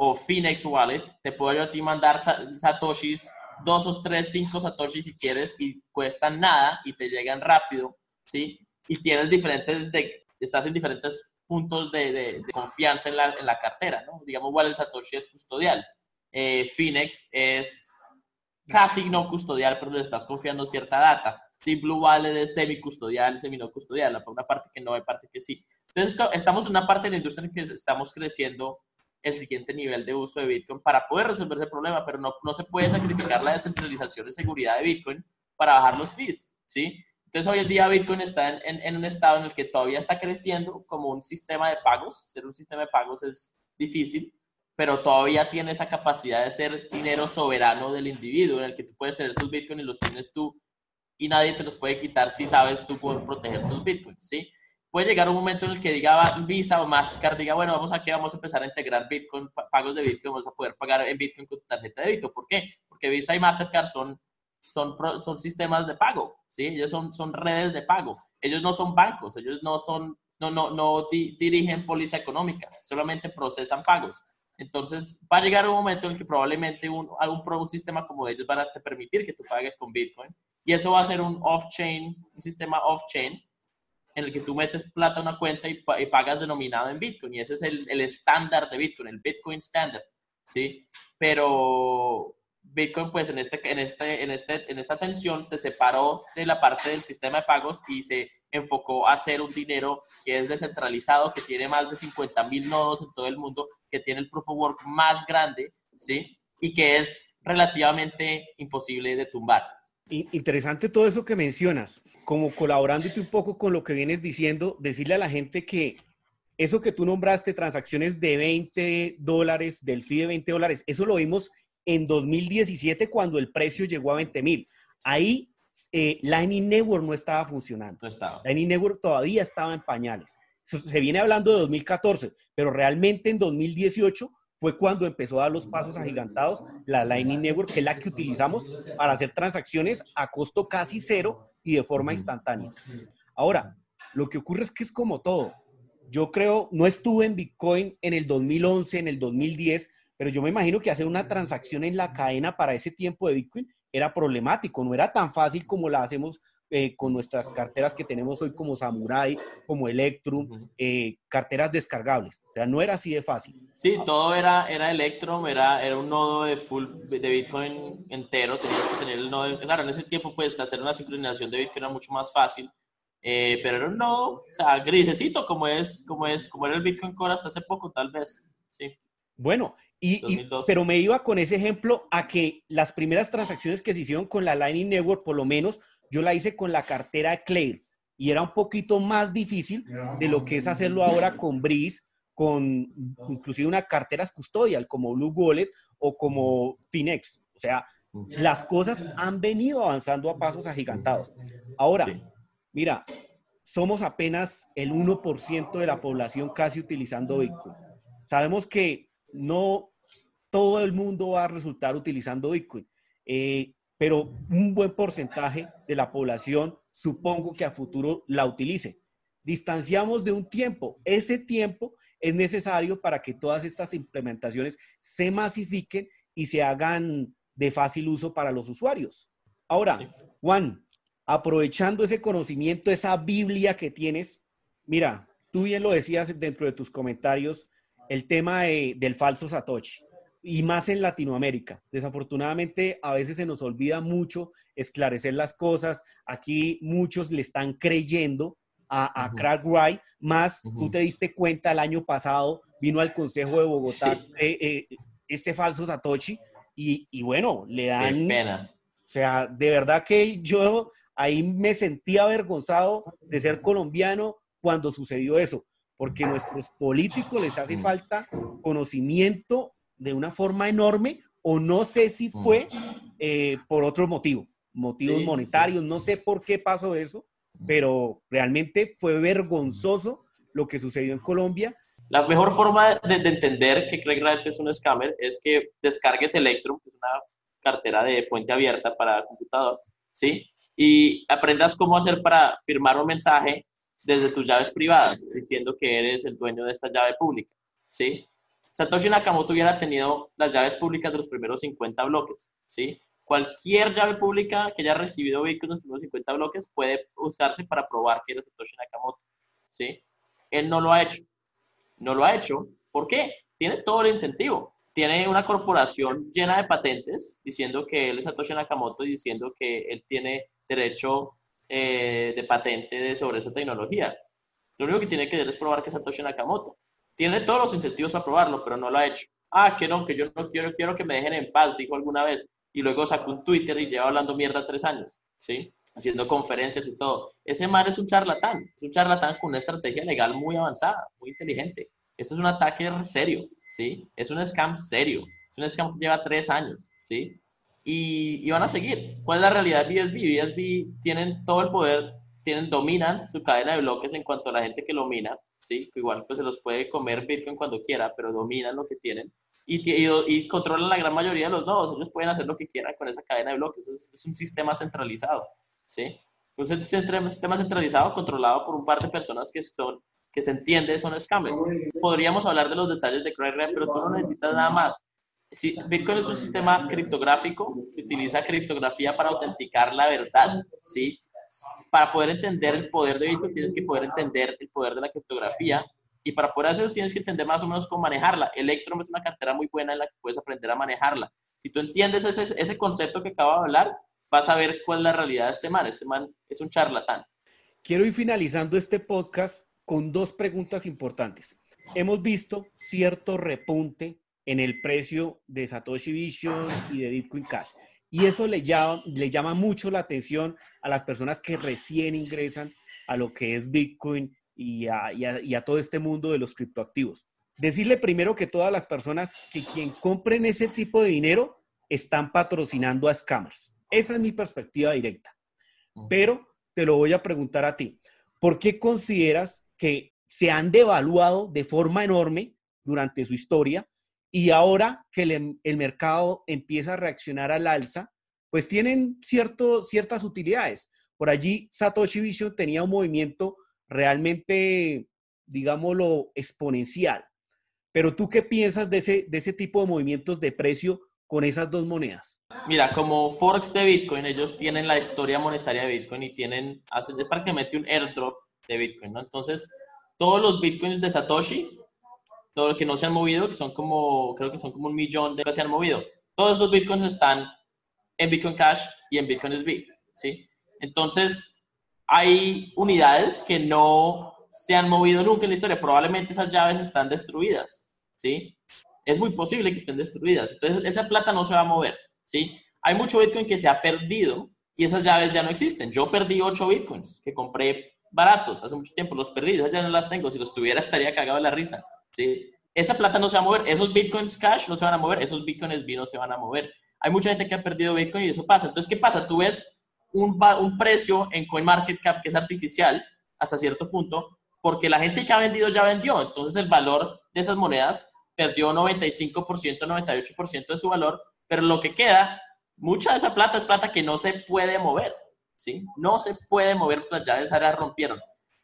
o Phoenix Wallet, te puedo yo a ti mandar satoshis, dos o tres, cinco satoshis si quieres y cuestan nada y te llegan rápido, ¿sí? Y tienes diferentes, de, estás en diferentes puntos de, de, confianza en la, en la, cartera, ¿no? Digamos, Wallet Satoshi es custodial. Eh, Phoenix es casi no custodial, pero le estás confiando cierta data. Sí, Blue Wallet es semi-custodial, semi-no custodial, una parte que no, hay parte que sí. Entonces, estamos en una parte de la industria en que estamos creciendo el siguiente nivel de uso de Bitcoin para poder resolver ese problema, pero no, no se puede sacrificar la descentralización y seguridad de Bitcoin para bajar los fees, ¿sí? Entonces hoy en día Bitcoin está en, en, un estado en el que todavía está creciendo como un sistema de pagos. Ser un sistema de pagos es difícil, pero todavía tiene esa capacidad de ser dinero soberano del individuo, en el que tú puedes tener tus Bitcoin y los tienes tú y nadie te los puede quitar si sabes tú poder proteger tus Bitcoins, ¿sí? puede llegar un momento en el que diga Visa o Mastercard, diga, bueno, vamos aquí, vamos a empezar a integrar Bitcoin, pagos de Bitcoin, vamos a poder pagar en Bitcoin con tu tarjeta de débito. ¿Por qué? Porque Visa y Mastercard son, son, son sistemas de pago, ¿sí? Ellos son, son redes de pago. Ellos no son bancos, ellos no son, no, no, no dirigen póliza económica, solamente procesan pagos. Entonces, va a llegar un momento en el que probablemente un, algún un sistema como ellos van a te permitir que tú pagues con Bitcoin. Y eso va a ser un off-chain, un sistema off-chain, en el que tú metes plata a una cuenta y, pagas denominado en Bitcoin. Y ese es el estándar de Bitcoin, el Bitcoin Standard, ¿sí? Pero Bitcoin, pues en, este, en, este, en, este, en esta tensión se separó de la parte del sistema de pagos y se enfocó a hacer un dinero que es descentralizado, que tiene más de 50 mil nodos en todo el mundo, que tiene el proof of work más grande, ¿sí? Y que es relativamente imposible de tumbar. Interesante todo eso que mencionas, como colaborándote un poco con lo que vienes diciendo, decirle a la gente que eso que tú nombraste, transacciones de 20 dólares, del fee de 20 dólares, eso lo vimos en 2017 cuando el precio llegó a 20 mil. Ahí eh, Lightning Network no estaba funcionando. No estaba. Lightning Network todavía estaba en pañales. se viene hablando de 2014, pero realmente en 2018 fue cuando empezó a dar los pasos agigantados la Lightning Network, que es la que utilizamos para hacer transacciones a costo casi cero y de forma instantánea. Ahora, lo que ocurre es que es como todo. Yo creo, no estuve en Bitcoin en el 2011, en el 2010, pero yo me imagino que hacer una transacción en la cadena para ese tiempo de Bitcoin era problemático, no era tan fácil como la hacemos eh, con nuestras carteras que tenemos hoy como Samurai, como Electrum, eh, carteras descargables. O sea, no era así de fácil. Sí, todo era, era Electrum, era, era un nodo de full de Bitcoin entero, tenías que tener el nodo. Claro, en ese tiempo, pues hacer una sincronización de Bitcoin era mucho más fácil. Eh, pero era un nodo, o sea, grisecito como es, como es, como era el Bitcoin Core hasta hace poco, tal vez, sí. Bueno, y, pero me iba con ese ejemplo a que las primeras transacciones que se hicieron con la Lightning Network, por lo menos yo la hice con la cartera de Claire y era un poquito más difícil de lo que es hacerlo ahora con Breeze, con inclusive una cartera custodial como Blue Wallet o como Finex. O sea, las cosas han venido avanzando a pasos agigantados. Ahora, mira, somos apenas el 1% de la población casi utilizando Bitcoin. Sabemos que no todo el mundo va a resultar utilizando Bitcoin, eh, pero un buen porcentaje de la población supongo que a futuro la utilice. Distanciamos de un tiempo. Ese tiempo es necesario para que todas estas implementaciones se masifiquen y se hagan de fácil uso para los usuarios. Ahora, Juan, aprovechando ese conocimiento, esa Biblia que tienes, mira, tú bien lo decías dentro de tus comentarios, el tema del falso Satoshi y más en Latinoamérica. Desafortunadamente, a veces se nos olvida mucho esclarecer las cosas. Aquí muchos le están creyendo a, a Craig Wright, más tú te diste cuenta el año pasado, vino al Consejo de Bogotá eh, eh, este falso Satoshi y, y bueno, le dan... pena. O sea, de verdad que yo ahí me sentí avergonzado de ser colombiano cuando sucedió eso, porque a nuestros políticos les hace mm. falta conocimiento de una forma enorme o no sé si mm. fue eh, por otro motivo, motivos monetarios, no sé por qué pasó eso, mm. pero realmente fue vergonzoso lo que sucedió en Colombia. La mejor forma de, entender que Craig Wright es un scammer es que descargues Electrum, que es una cartera de fuente abierta para computador, ¿sí? Y aprendas cómo hacer para firmar un mensaje desde tus llaves privadas, diciendo que eres el dueño de esta llave pública, ¿sí? Satoshi Nakamoto hubiera tenido las llaves públicas de los primeros 50 bloques, ¿sí? Cualquier llave pública que haya recibido Bitcoin en los primeros 50 bloques puede usarse para probar que era Satoshi Nakamoto, ¿sí? Él no lo ha hecho. No lo ha hecho. ¿Por qué? Tiene todo el incentivo. Tiene una corporación llena de patentes diciendo que él es Satoshi Nakamoto y diciendo que él tiene derecho eh, de patente sobre esa tecnología. Lo único que tiene que hacer es probar que Satoshi Nakamoto tiene todos los incentivos para probarlo, pero no lo ha hecho. Ah, que no, que yo no quiero, quiero que me dejen en paz, dijo alguna vez. Y luego sacó un Twitter y lleva hablando mierda tres años, ¿sí? Haciendo conferencias y todo. Ese man es un charlatán, es un charlatán con una estrategia legal muy avanzada, muy inteligente. Esto es un ataque serio, ¿sí? Es un scam serio. Es un scam que lleva tres años, ¿sí? Y, y van a seguir. ¿Cuál es la realidad de BSB? BSB tienen todo el poder, tienen, dominan su cadena de bloques en cuanto a la gente que lo mina, ¿sí? igual pues se los puede comer Bitcoin cuando quiera, pero dominan lo que tienen y, controlan la gran mayoría de los nodos. Ellos pueden hacer lo que quieran con esa cadena de bloques. Es, un sistema centralizado, ¿sí? Un sistema centralizado controlado por un par de personas que son que se entiende son scammers. Podríamos hablar de los detalles de CryRed, pero tú no necesitas nada más. Si Bitcoin es un sistema criptográfico que utiliza criptografía para autenticar la verdad, ¿sí? para poder entender el poder de Bitcoin tienes que poder entender el poder de la criptografía y para poder hacerlo tienes que entender más o menos cómo manejarla. Electrum es una cartera muy buena en la que puedes aprender a manejarla. Si tú entiendes ese, ese concepto que acabo de hablar, vas a ver cuál es la realidad de este man. Este man es un charlatán. Quiero ir finalizando este podcast con dos preguntas importantes. Hemos visto cierto repunte en el precio de Satoshi Vision y de Bitcoin Cash. Y eso le llama, le llama mucho la atención a las personas que recién ingresan a lo que es Bitcoin y a, todo este mundo de los criptoactivos. Decirle primero que todas las personas que quien compren ese tipo de dinero están patrocinando a scammers. Esa es mi perspectiva directa. Pero te lo voy a preguntar a ti. ¿Por qué consideras que se han devaluado de forma enorme durante su historia y ahora que el, mercado empieza a reaccionar al alza, pues tienen cierto, ciertas utilidades. Por allí Satoshi Vision tenía un movimiento realmente, digámoslo, exponencial. Pero tú qué piensas de ese, de ese tipo de movimientos de precio con esas dos monedas? Mira, como Forex de Bitcoin, ellos tienen la historia monetaria de Bitcoin y tienen, es prácticamente un airdrop de Bitcoin, ¿no? Entonces, todos los Bitcoins de Satoshi todos los que no se han movido, que son como, creo que son como un millón de que se han movido. Todos esos bitcoins están en Bitcoin Cash y en Bitcoin SB, ¿sí? Entonces, hay unidades que no se han movido nunca en la historia. Probablemente esas llaves están destruidas, ¿sí? es muy posible que estén destruidas. Entonces, esa plata no se va a mover, ¿sí? Hay mucho Bitcoin que se ha perdido y esas llaves ya no existen. Yo perdí 8 Bitcoins que compré baratos hace mucho tiempo, los perdí, ya no las tengo. Si los tuviera estaría cagado de la risa, ¿sí? Esa plata no se va a mover, esos Bitcoins cash no se van a mover, esos Bitcoins B no se van a mover. Hay mucha gente que ha perdido Bitcoin y eso pasa. Entonces, ¿qué pasa? Tú ves un, un precio en CoinMarketCap que es artificial hasta cierto punto, porque la gente que ha vendido ya vendió. Entonces, el valor de esas monedas perdió 95%, 98% de su valor, pero lo que queda, mucha de esa plata es plata que no se puede mover, ¿sí? No se puede mover, las llaves ahora rompieron.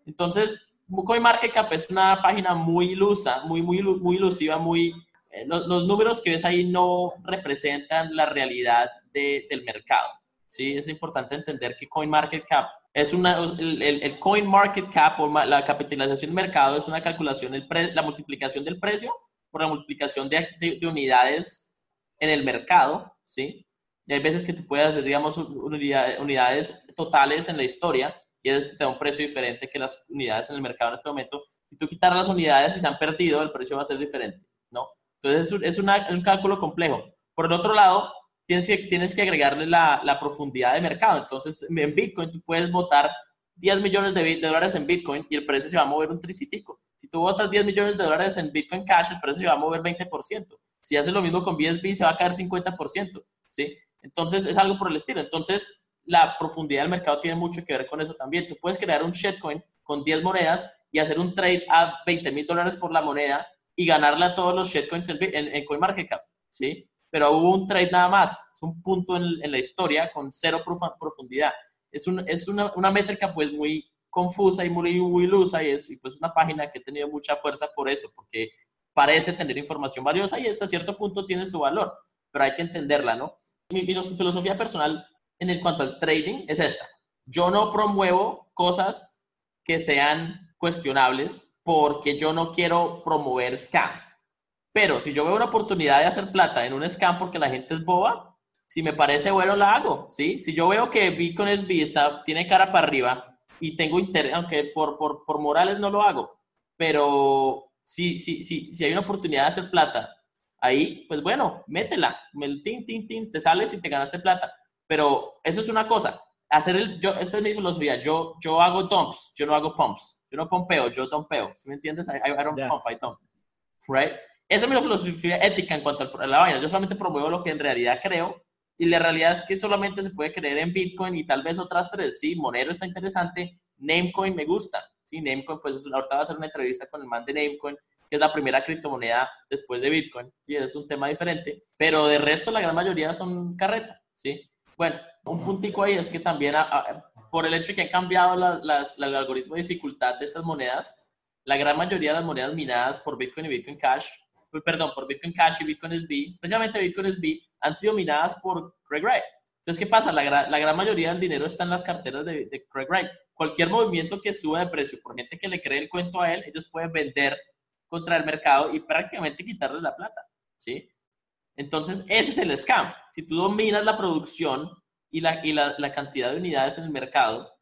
Entonces, CoinMarketCap es una página muy ilusa, muy, muy, muy ilusiva, muy... Eh, los, números que ves ahí no representan la realidad del mercado, ¿sí? Es importante entender que CoinMarketCap es una, el, el, CoinMarketCap o la capitalización del mercado es una calculación, el la multiplicación del precio por la multiplicación de, de, unidades en el mercado, ¿sí? Y hay veces que tú puedes hacer, digamos, unidades, totales en la historia y eso te da un precio diferente que las unidades en el mercado en este momento. Si tú quitas las unidades y se han perdido, el precio va a ser diferente, ¿no? Entonces es, un cálculo complejo. Por el otro lado, tienes que, tienes que agregarle la, la, profundidad de mercado. Entonces, en Bitcoin tú puedes votar 10 millones de, dólares en Bitcoin y el precio se va a mover un tricitico. Si tú botas 10 millones de dólares en Bitcoin Cash, el precio se va a mover 20%. Si haces lo mismo con BSB, se va a caer 50%. ¿sí? Entonces, es algo por el estilo. Entonces, la profundidad del mercado tiene mucho que ver con eso también. Tú puedes crear un shitcoin con 10 monedas y hacer un trade a 20 mil dólares por la moneda y ganarle a todos los shitcoins en, en, en CoinMarketCap. ¿sí? Pero hubo un trade nada más. Es un punto en, en la historia con cero profundidad. Es, un, es una, una métrica pues muy confusa y muy, muy ilusa y es pues una página que ha tenido mucha fuerza por eso, porque parece tener información valiosa y hasta cierto punto tiene su valor, pero hay que entenderla, ¿no? Mi, mi filosofía personal en cuanto al trading es esta. Yo no promuevo cosas que sean cuestionables porque yo no quiero promover scams. Pero si yo veo una oportunidad de hacer plata en un scam porque la gente es boba, si me parece bueno la hago, ¿sí? Si yo veo que Bitcoin SB está, tiene cara para arriba y tengo interés, aunque por, por, por, morales no lo hago, pero si, si, si, si hay una oportunidad de hacer plata ahí, pues bueno, métela, el tin, tin, tin, te sales y te ganaste plata. Pero eso es una cosa, hacer el, yo, esta es mi filosofía, yo, yo hago dumps, yo no hago pumps, yo no pompeo, yo dumpeo, ¿sí me entiendes? I, I don't pump, I dump, right? Esa es mi filosofía ética en cuanto a la vaina, yo solamente promuevo lo que en realidad creo y la realidad es que solamente se puede creer en Bitcoin y tal vez otras tres. Sí, Monero está interesante, Namecoin me gusta. Sí, Namecoin, pues ahorita va a hacer una entrevista con el man de Namecoin, que es la primera criptomoneda después de Bitcoin. Sí, es un tema diferente. Pero de resto, la gran mayoría son carreta. Sí. Bueno, un puntico ahí es que también, por el hecho de que ha cambiado el algoritmo de dificultad de estas monedas, la gran mayoría de las monedas minadas por Bitcoin y Bitcoin Cash perdón, por Bitcoin Cash y Bitcoin SB, especialmente Bitcoin SB, han sido minadas por Craig Wright. Entonces, ¿qué pasa? La, la, gran mayoría del dinero está en las carteras de, de, Craig Wright. Cualquier movimiento que suba de precio por gente que le cree el cuento a él, ellos pueden vender contra el mercado y prácticamente quitarle la plata, ¿sí? Entonces, ese es el scam. Si tú dominas la producción y la, y la, la cantidad de unidades en el mercado,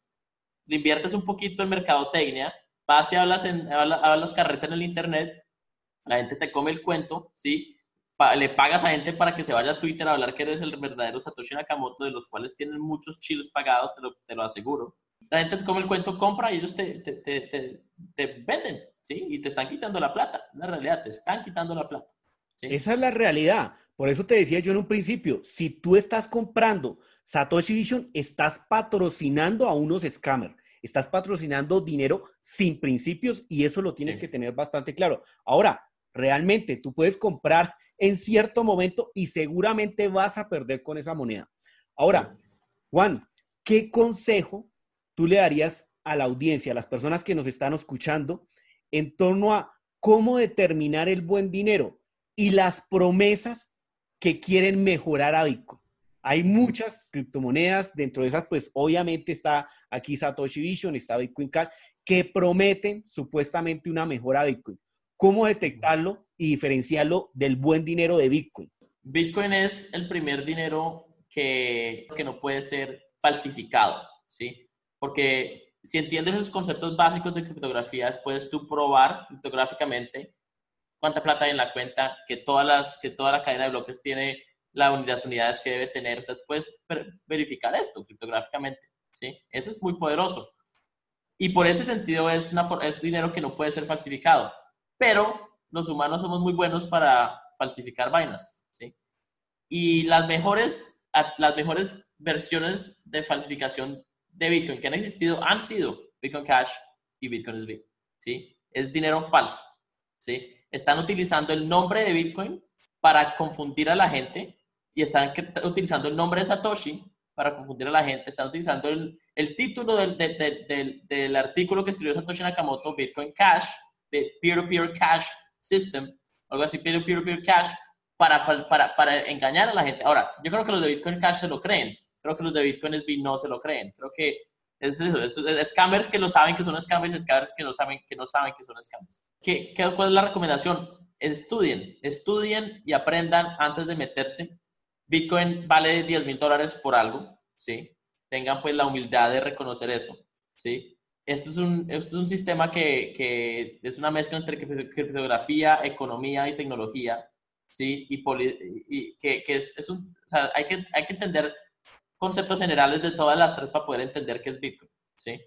le inviertes un poquito en mercadotecnia, vas y hablas, en, hablas carreta en el internet, la gente te come el cuento, ¿sí? le pagas a gente para que se vaya a Twitter a hablar que eres el verdadero Satoshi Nakamoto, de los cuales tienen muchos chilos pagados, te lo, te lo aseguro. La gente se come el cuento, compra y ellos te, te, te, venden, ¿sí? Y te están quitando la plata. La realidad, te están quitando la plata. Esa es la realidad. Por eso te decía yo en un principio, si tú estás comprando Satoshi Vision, estás patrocinando a unos scammers estás patrocinando dinero sin principios y eso lo tienes que tener bastante claro. Ahora, realmente tú puedes comprar en cierto momento y seguramente vas a perder con esa moneda. Ahora, Juan, ¿qué consejo tú le darías a la audiencia, a las personas que nos están escuchando, en torno a cómo determinar el buen dinero y las promesas que quieren mejorar a Bitcoin? Hay muchas criptomonedas, dentro de esas, pues obviamente está aquí Satoshi Vision, está Bitcoin Cash, que prometen supuestamente una mejora a Bitcoin cómo detectarlo y diferenciarlo del buen dinero de Bitcoin. Bitcoin es el primer dinero que, que no puede ser falsificado, ¿sí? Porque si entiendes esos conceptos básicos de criptografía, puedes tú probar criptográficamente cuánta plata hay en la cuenta, que, todas las, que toda la cadena de bloques tiene las unidades que debe tener. Usted puede verificar esto criptográficamente. ¿sí? Eso es muy poderoso. Y por ese sentido es, una, es dinero que no puede ser falsificado. Pero los humanos somos muy buenos para falsificar vainas. ¿sí? Y las mejores, las mejores versiones de falsificación de Bitcoin que han existido han sido Bitcoin Cash y Bitcoin SV. ¿sí? Es dinero falso. ¿sí? Están utilizando el nombre de Bitcoin para confundir a la gente y están utilizando el nombre de Satoshi para confundir a la gente, están utilizando el, el título del, del, del, artículo que escribió Satoshi Nakamoto, Bitcoin Cash, de Peer-to-Peer Cash System, algo así, Peer-to-Peer Cash, para, para, para engañar a la gente. Ahora, yo creo que los de Bitcoin Cash se lo creen, creo que los de Bitcoin SB no se lo creen, creo que es eso, es, scammers que lo saben que son scammers y scammers que no saben que no saben que son scammers. ¿Qué, qué, cuál es la recomendación? Estudien, estudien y aprendan antes de meterse. Bitcoin vale 10 mil dólares por algo, ¿sí? Tengan pues la humildad de reconocer eso, ¿sí? Esto es un, esto es un sistema que, que, es una mezcla entre criptografía, economía y tecnología, ¿sí? Y, y que, que es, es, un, o sea, hay que, hay que entender conceptos generales de todas las tres para poder entender qué es Bitcoin, ¿sí?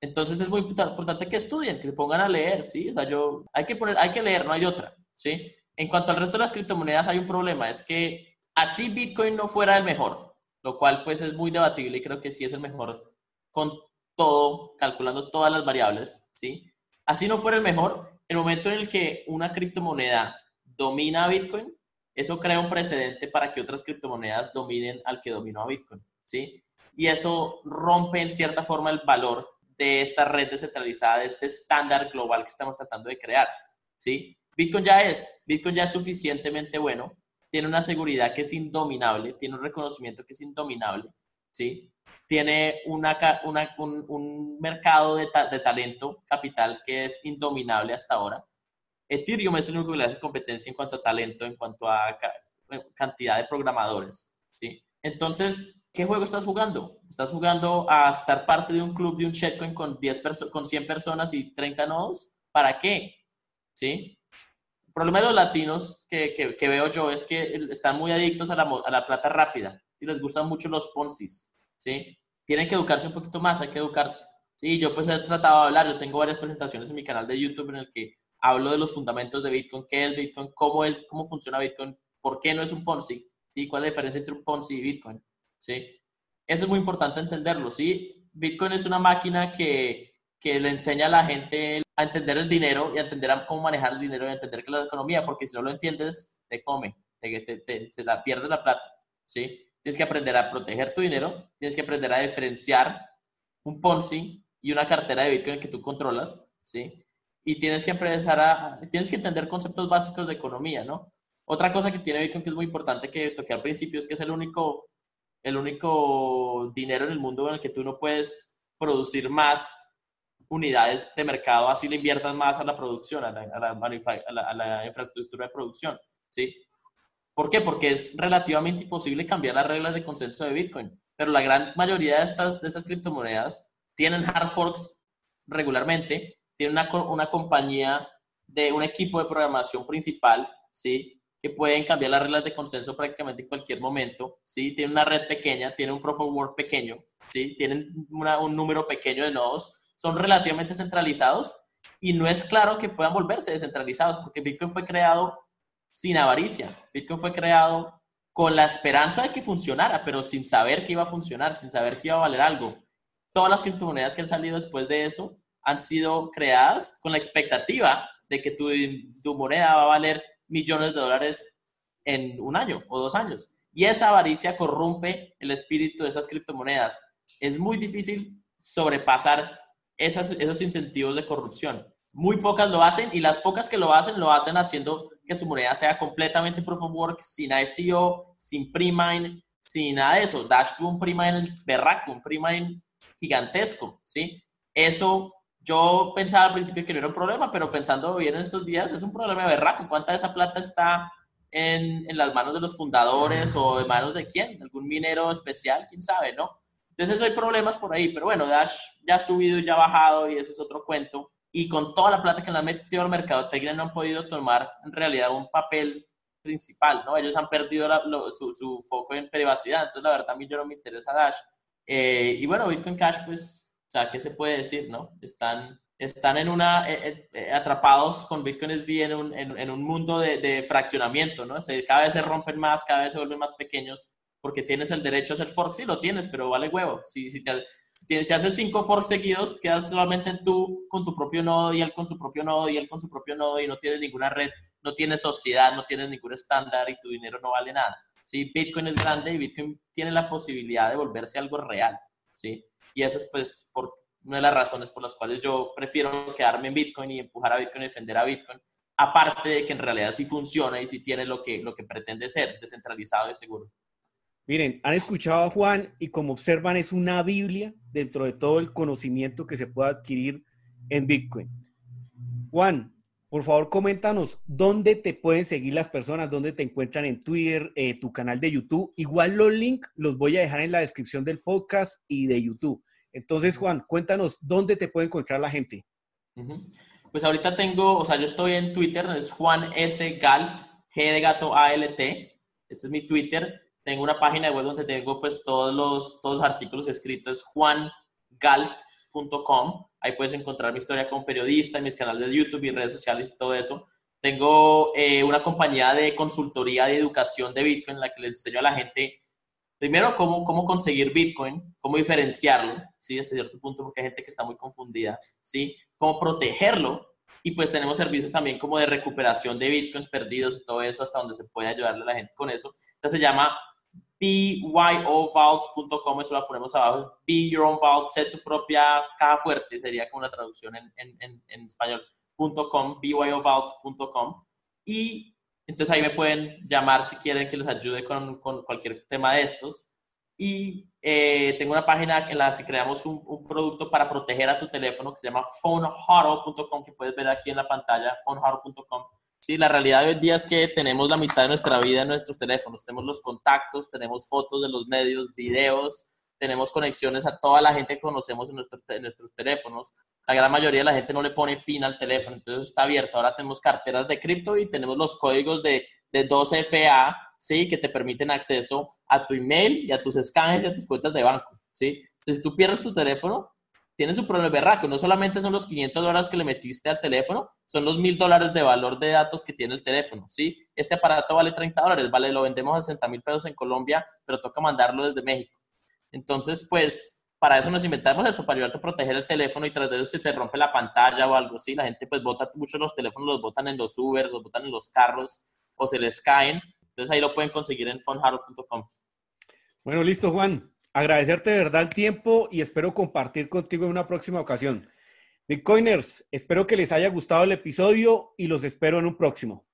Entonces es muy importante que estudien, que se pongan a leer, ¿sí? O sea, yo, hay que poner, hay que leer, no hay otra, ¿sí? En cuanto al resto de las criptomonedas hay un problema, es que así Bitcoin no fuera el mejor, lo cual pues es muy debatible y creo que sí es el mejor con todo, calculando todas las variables, ¿sí? Así no fuera el mejor, el momento en el que una criptomoneda domina a Bitcoin, eso crea un precedente para que otras criptomonedas dominen al que dominó a Bitcoin, ¿sí? Y eso rompe en cierta forma el valor de esta red descentralizada, de este estándar global que estamos tratando de crear, ¿sí? Bitcoin ya es, Bitcoin ya es suficientemente bueno, tiene una seguridad que es indominable, tiene un reconocimiento que es indominable, ¿sí? Tiene una, un, mercado de, de talento, capital, que es indominable hasta ahora, Ethereum es el único que le hace competencia en cuanto a talento, en cuanto a cantidad de programadores, ¿sí? Entonces, ¿qué juego estás jugando? ¿Estás jugando a estar parte de un club de un shitcoin con, 10 con 100 personas y 30 nodos? ¿Para qué? ¿Sí? El problema de los latinos que, que, veo yo es que están muy adictos a la, a la plata rápida y les gustan mucho los poncis, ¿sí? Tienen que educarse un poquito más, hay que educarse. Sí, yo pues he tratado de hablar, yo tengo varias presentaciones en mi canal de YouTube en el que hablo de los fundamentos de Bitcoin, qué es Bitcoin, cómo, es, cómo funciona Bitcoin, por qué no es un Ponzi, ¿sí? cuál es la diferencia entre un Ponzi y Bitcoin. ¿sí? Eso es muy importante entenderlo. ¿sí? Bitcoin es una máquina que, que le enseña a la gente a entender el dinero y a entender cómo manejar el dinero y a entender que la economía, porque si no lo entiendes, te come, te, te, se la pierde la plata. ¿sí? Tienes que aprender a proteger tu dinero, tienes que aprender a diferenciar un Ponzi y una cartera de Bitcoin que tú controlas, ¿sí? Y tienes que empezar a, tienes que entender conceptos básicos de economía, ¿no? Otra cosa que tiene Bitcoin que es muy importante que toqué al principio es que es el único, el único dinero en el mundo en el que tú no puedes producir más unidades de mercado, así le inviertas más a la producción, a la, infraestructura de producción, ¿sí? ¿Por qué? Porque es relativamente imposible cambiar las reglas de consenso de Bitcoin, pero la gran mayoría de estas, de estas criptomonedas tienen hard forks regularmente tiene una, una compañía de un equipo de programación principal, ¿sí? que pueden cambiar las reglas de consenso prácticamente en cualquier momento, ¿sí? Tiene una red pequeña, tiene un proof of work pequeño, ¿sí? Tienen un número pequeño de nodos, son relativamente centralizados y no es claro que puedan volverse descentralizados porque Bitcoin fue creado sin avaricia. Bitcoin fue creado con la esperanza de que funcionara, pero sin saber que iba a funcionar, sin saber que iba a valer algo. Todas las criptomonedas que han salido después de eso han sido creadas con la expectativa de que tu, tu moneda va a valer millones de dólares en un año o dos años. Y esa avaricia corrompe el espíritu de esas criptomonedas. Es muy difícil sobrepasar esas, esos incentivos de corrupción. Muy pocas lo hacen y las pocas que lo hacen lo hacen haciendo que su moneda sea completamente proof of work, sin ICO, sin pre-mine, sin nada de eso. Dash tuvo un pre-mine berraco, un pre-mine gigantesco, ¿sí? Eso yo pensaba al principio que no era un problema, pero pensando bien en estos días, es un problema berraco. ¿Cuánta de esa plata está en, en, las manos de los fundadores o en manos de quién? ¿Algún minero especial? ¿Quién sabe, no? Entonces hay problemas por ahí, pero bueno, Dash ya ha subido y ya ha bajado y eso es otro cuento. y con toda la plata que le han metido al mercado técnico no han podido tomar en realidad un papel principal, ¿no? Ellos han perdido su, su, foco en privacidad, entonces la verdad a mí yo no me interesa Dash. Eh, y bueno, Bitcoin Cash, pues, o sea, ¿qué se puede decir, no? Están, están en una, eh, eh, atrapados con Bitcoin SV en un, en, un mundo de, de, fraccionamiento, ¿no? Cada vez se rompen más, cada vez se vuelven más pequeños, porque tienes el derecho a hacer fork, sí lo tienes, pero vale huevo. Si, si te, si haces cinco forks seguidos, quedas solamente tú con tu propio nodo y él con su propio nodo y él con su propio nodo y no tienes ninguna red, no tienes sociedad, no tienes ningún estándar y tu dinero no vale nada. ¿sí? Bitcoin es grande y Bitcoin tiene la posibilidad de volverse algo real. ¿sí? Y eso es pues por una de las razones por las cuales yo prefiero quedarme en Bitcoin y empujar a Bitcoin y defender a Bitcoin. Aparte de que en realidad sí funciona y sí tiene lo que, lo que pretende ser, descentralizado y seguro. Miren, han escuchado a Juan y como observan es una Biblia dentro de todo el conocimiento que se puede adquirir en Bitcoin. Juan, por favor, coméntanos dónde te pueden seguir las personas, dónde te encuentran en Twitter, eh, tu canal de YouTube. Igual los links los voy a dejar en la descripción del podcast y de YouTube. Entonces, Juan, cuéntanos dónde te puede encontrar la gente. Pues ahorita tengo, o sea, yo estoy en Twitter, es Juan S. Galt, G de gato A L T. Ese es mi Twitter tengo una página de web donde tengo pues todos los, todos los artículos escritos, juangalt.com. Ahí puedes encontrar mi historia como periodista, mis canales de YouTube y redes sociales y todo eso. Tengo eh, una compañía de consultoría de educación de Bitcoin en la que le enseño a la gente, primero, cómo, cómo conseguir Bitcoin, cómo diferenciarlo, ¿sí? Hasta cierto punto, porque hay gente que está muy confundida, ¿sí? Cómo protegerlo. Y pues tenemos servicios también como de recuperación de Bitcoins perdidos y todo eso, hasta donde se puede ayudarle a la gente con eso. Entonces se llama byovault.com, eso lo ponemos abajo, be your own vault, sé tu propia caja fuerte, sería como la traducción en, en, en, español.com, byovault.com. Y entonces ahí me pueden llamar si quieren que les ayude con, con cualquier tema de estos. Y eh, tengo una página en la que creamos un, un, producto para proteger a tu teléfono que se llama phonehuddle.com, que puedes ver aquí en la pantalla, phonehuddle.com Sí, la realidad hoy en día es que tenemos la mitad de nuestra vida en nuestros teléfonos. Tenemos los contactos, tenemos fotos de los medios, videos, tenemos conexiones a toda la gente que conocemos en, nuestros teléfonos. La gran mayoría de la gente no le pone PIN al teléfono, entonces está abierto. Ahora tenemos carteras de cripto y tenemos los códigos de, de 2FA, ¿sí? Que te permiten acceso a tu email y a tus escanes y a tus cuentas de banco, ¿sí? Entonces, si tú pierdes tu teléfono, tiene su problema berraco. No solamente son los 500 dólares que le metiste al teléfono, son los 1000 dólares de valor de datos que tiene el teléfono, ¿sí? Este aparato vale 30 dólares, vale, lo vendemos a 60 mil pesos en Colombia, pero toca mandarlo desde México. Entonces, pues, para eso nos inventamos esto, para ayudarte a proteger el teléfono y tras de eso si te rompe la pantalla o algo así, la gente pues bota mucho los teléfonos, los botan en los Uber, los botan en los carros o se les caen. Entonces ahí lo pueden conseguir en phoneharo.com. Bueno, listo, Juan agradecerte de verdad el tiempo y espero compartir contigo en una próxima ocasión. Bitcoiners, espero que les haya gustado el episodio y los espero en un próximo.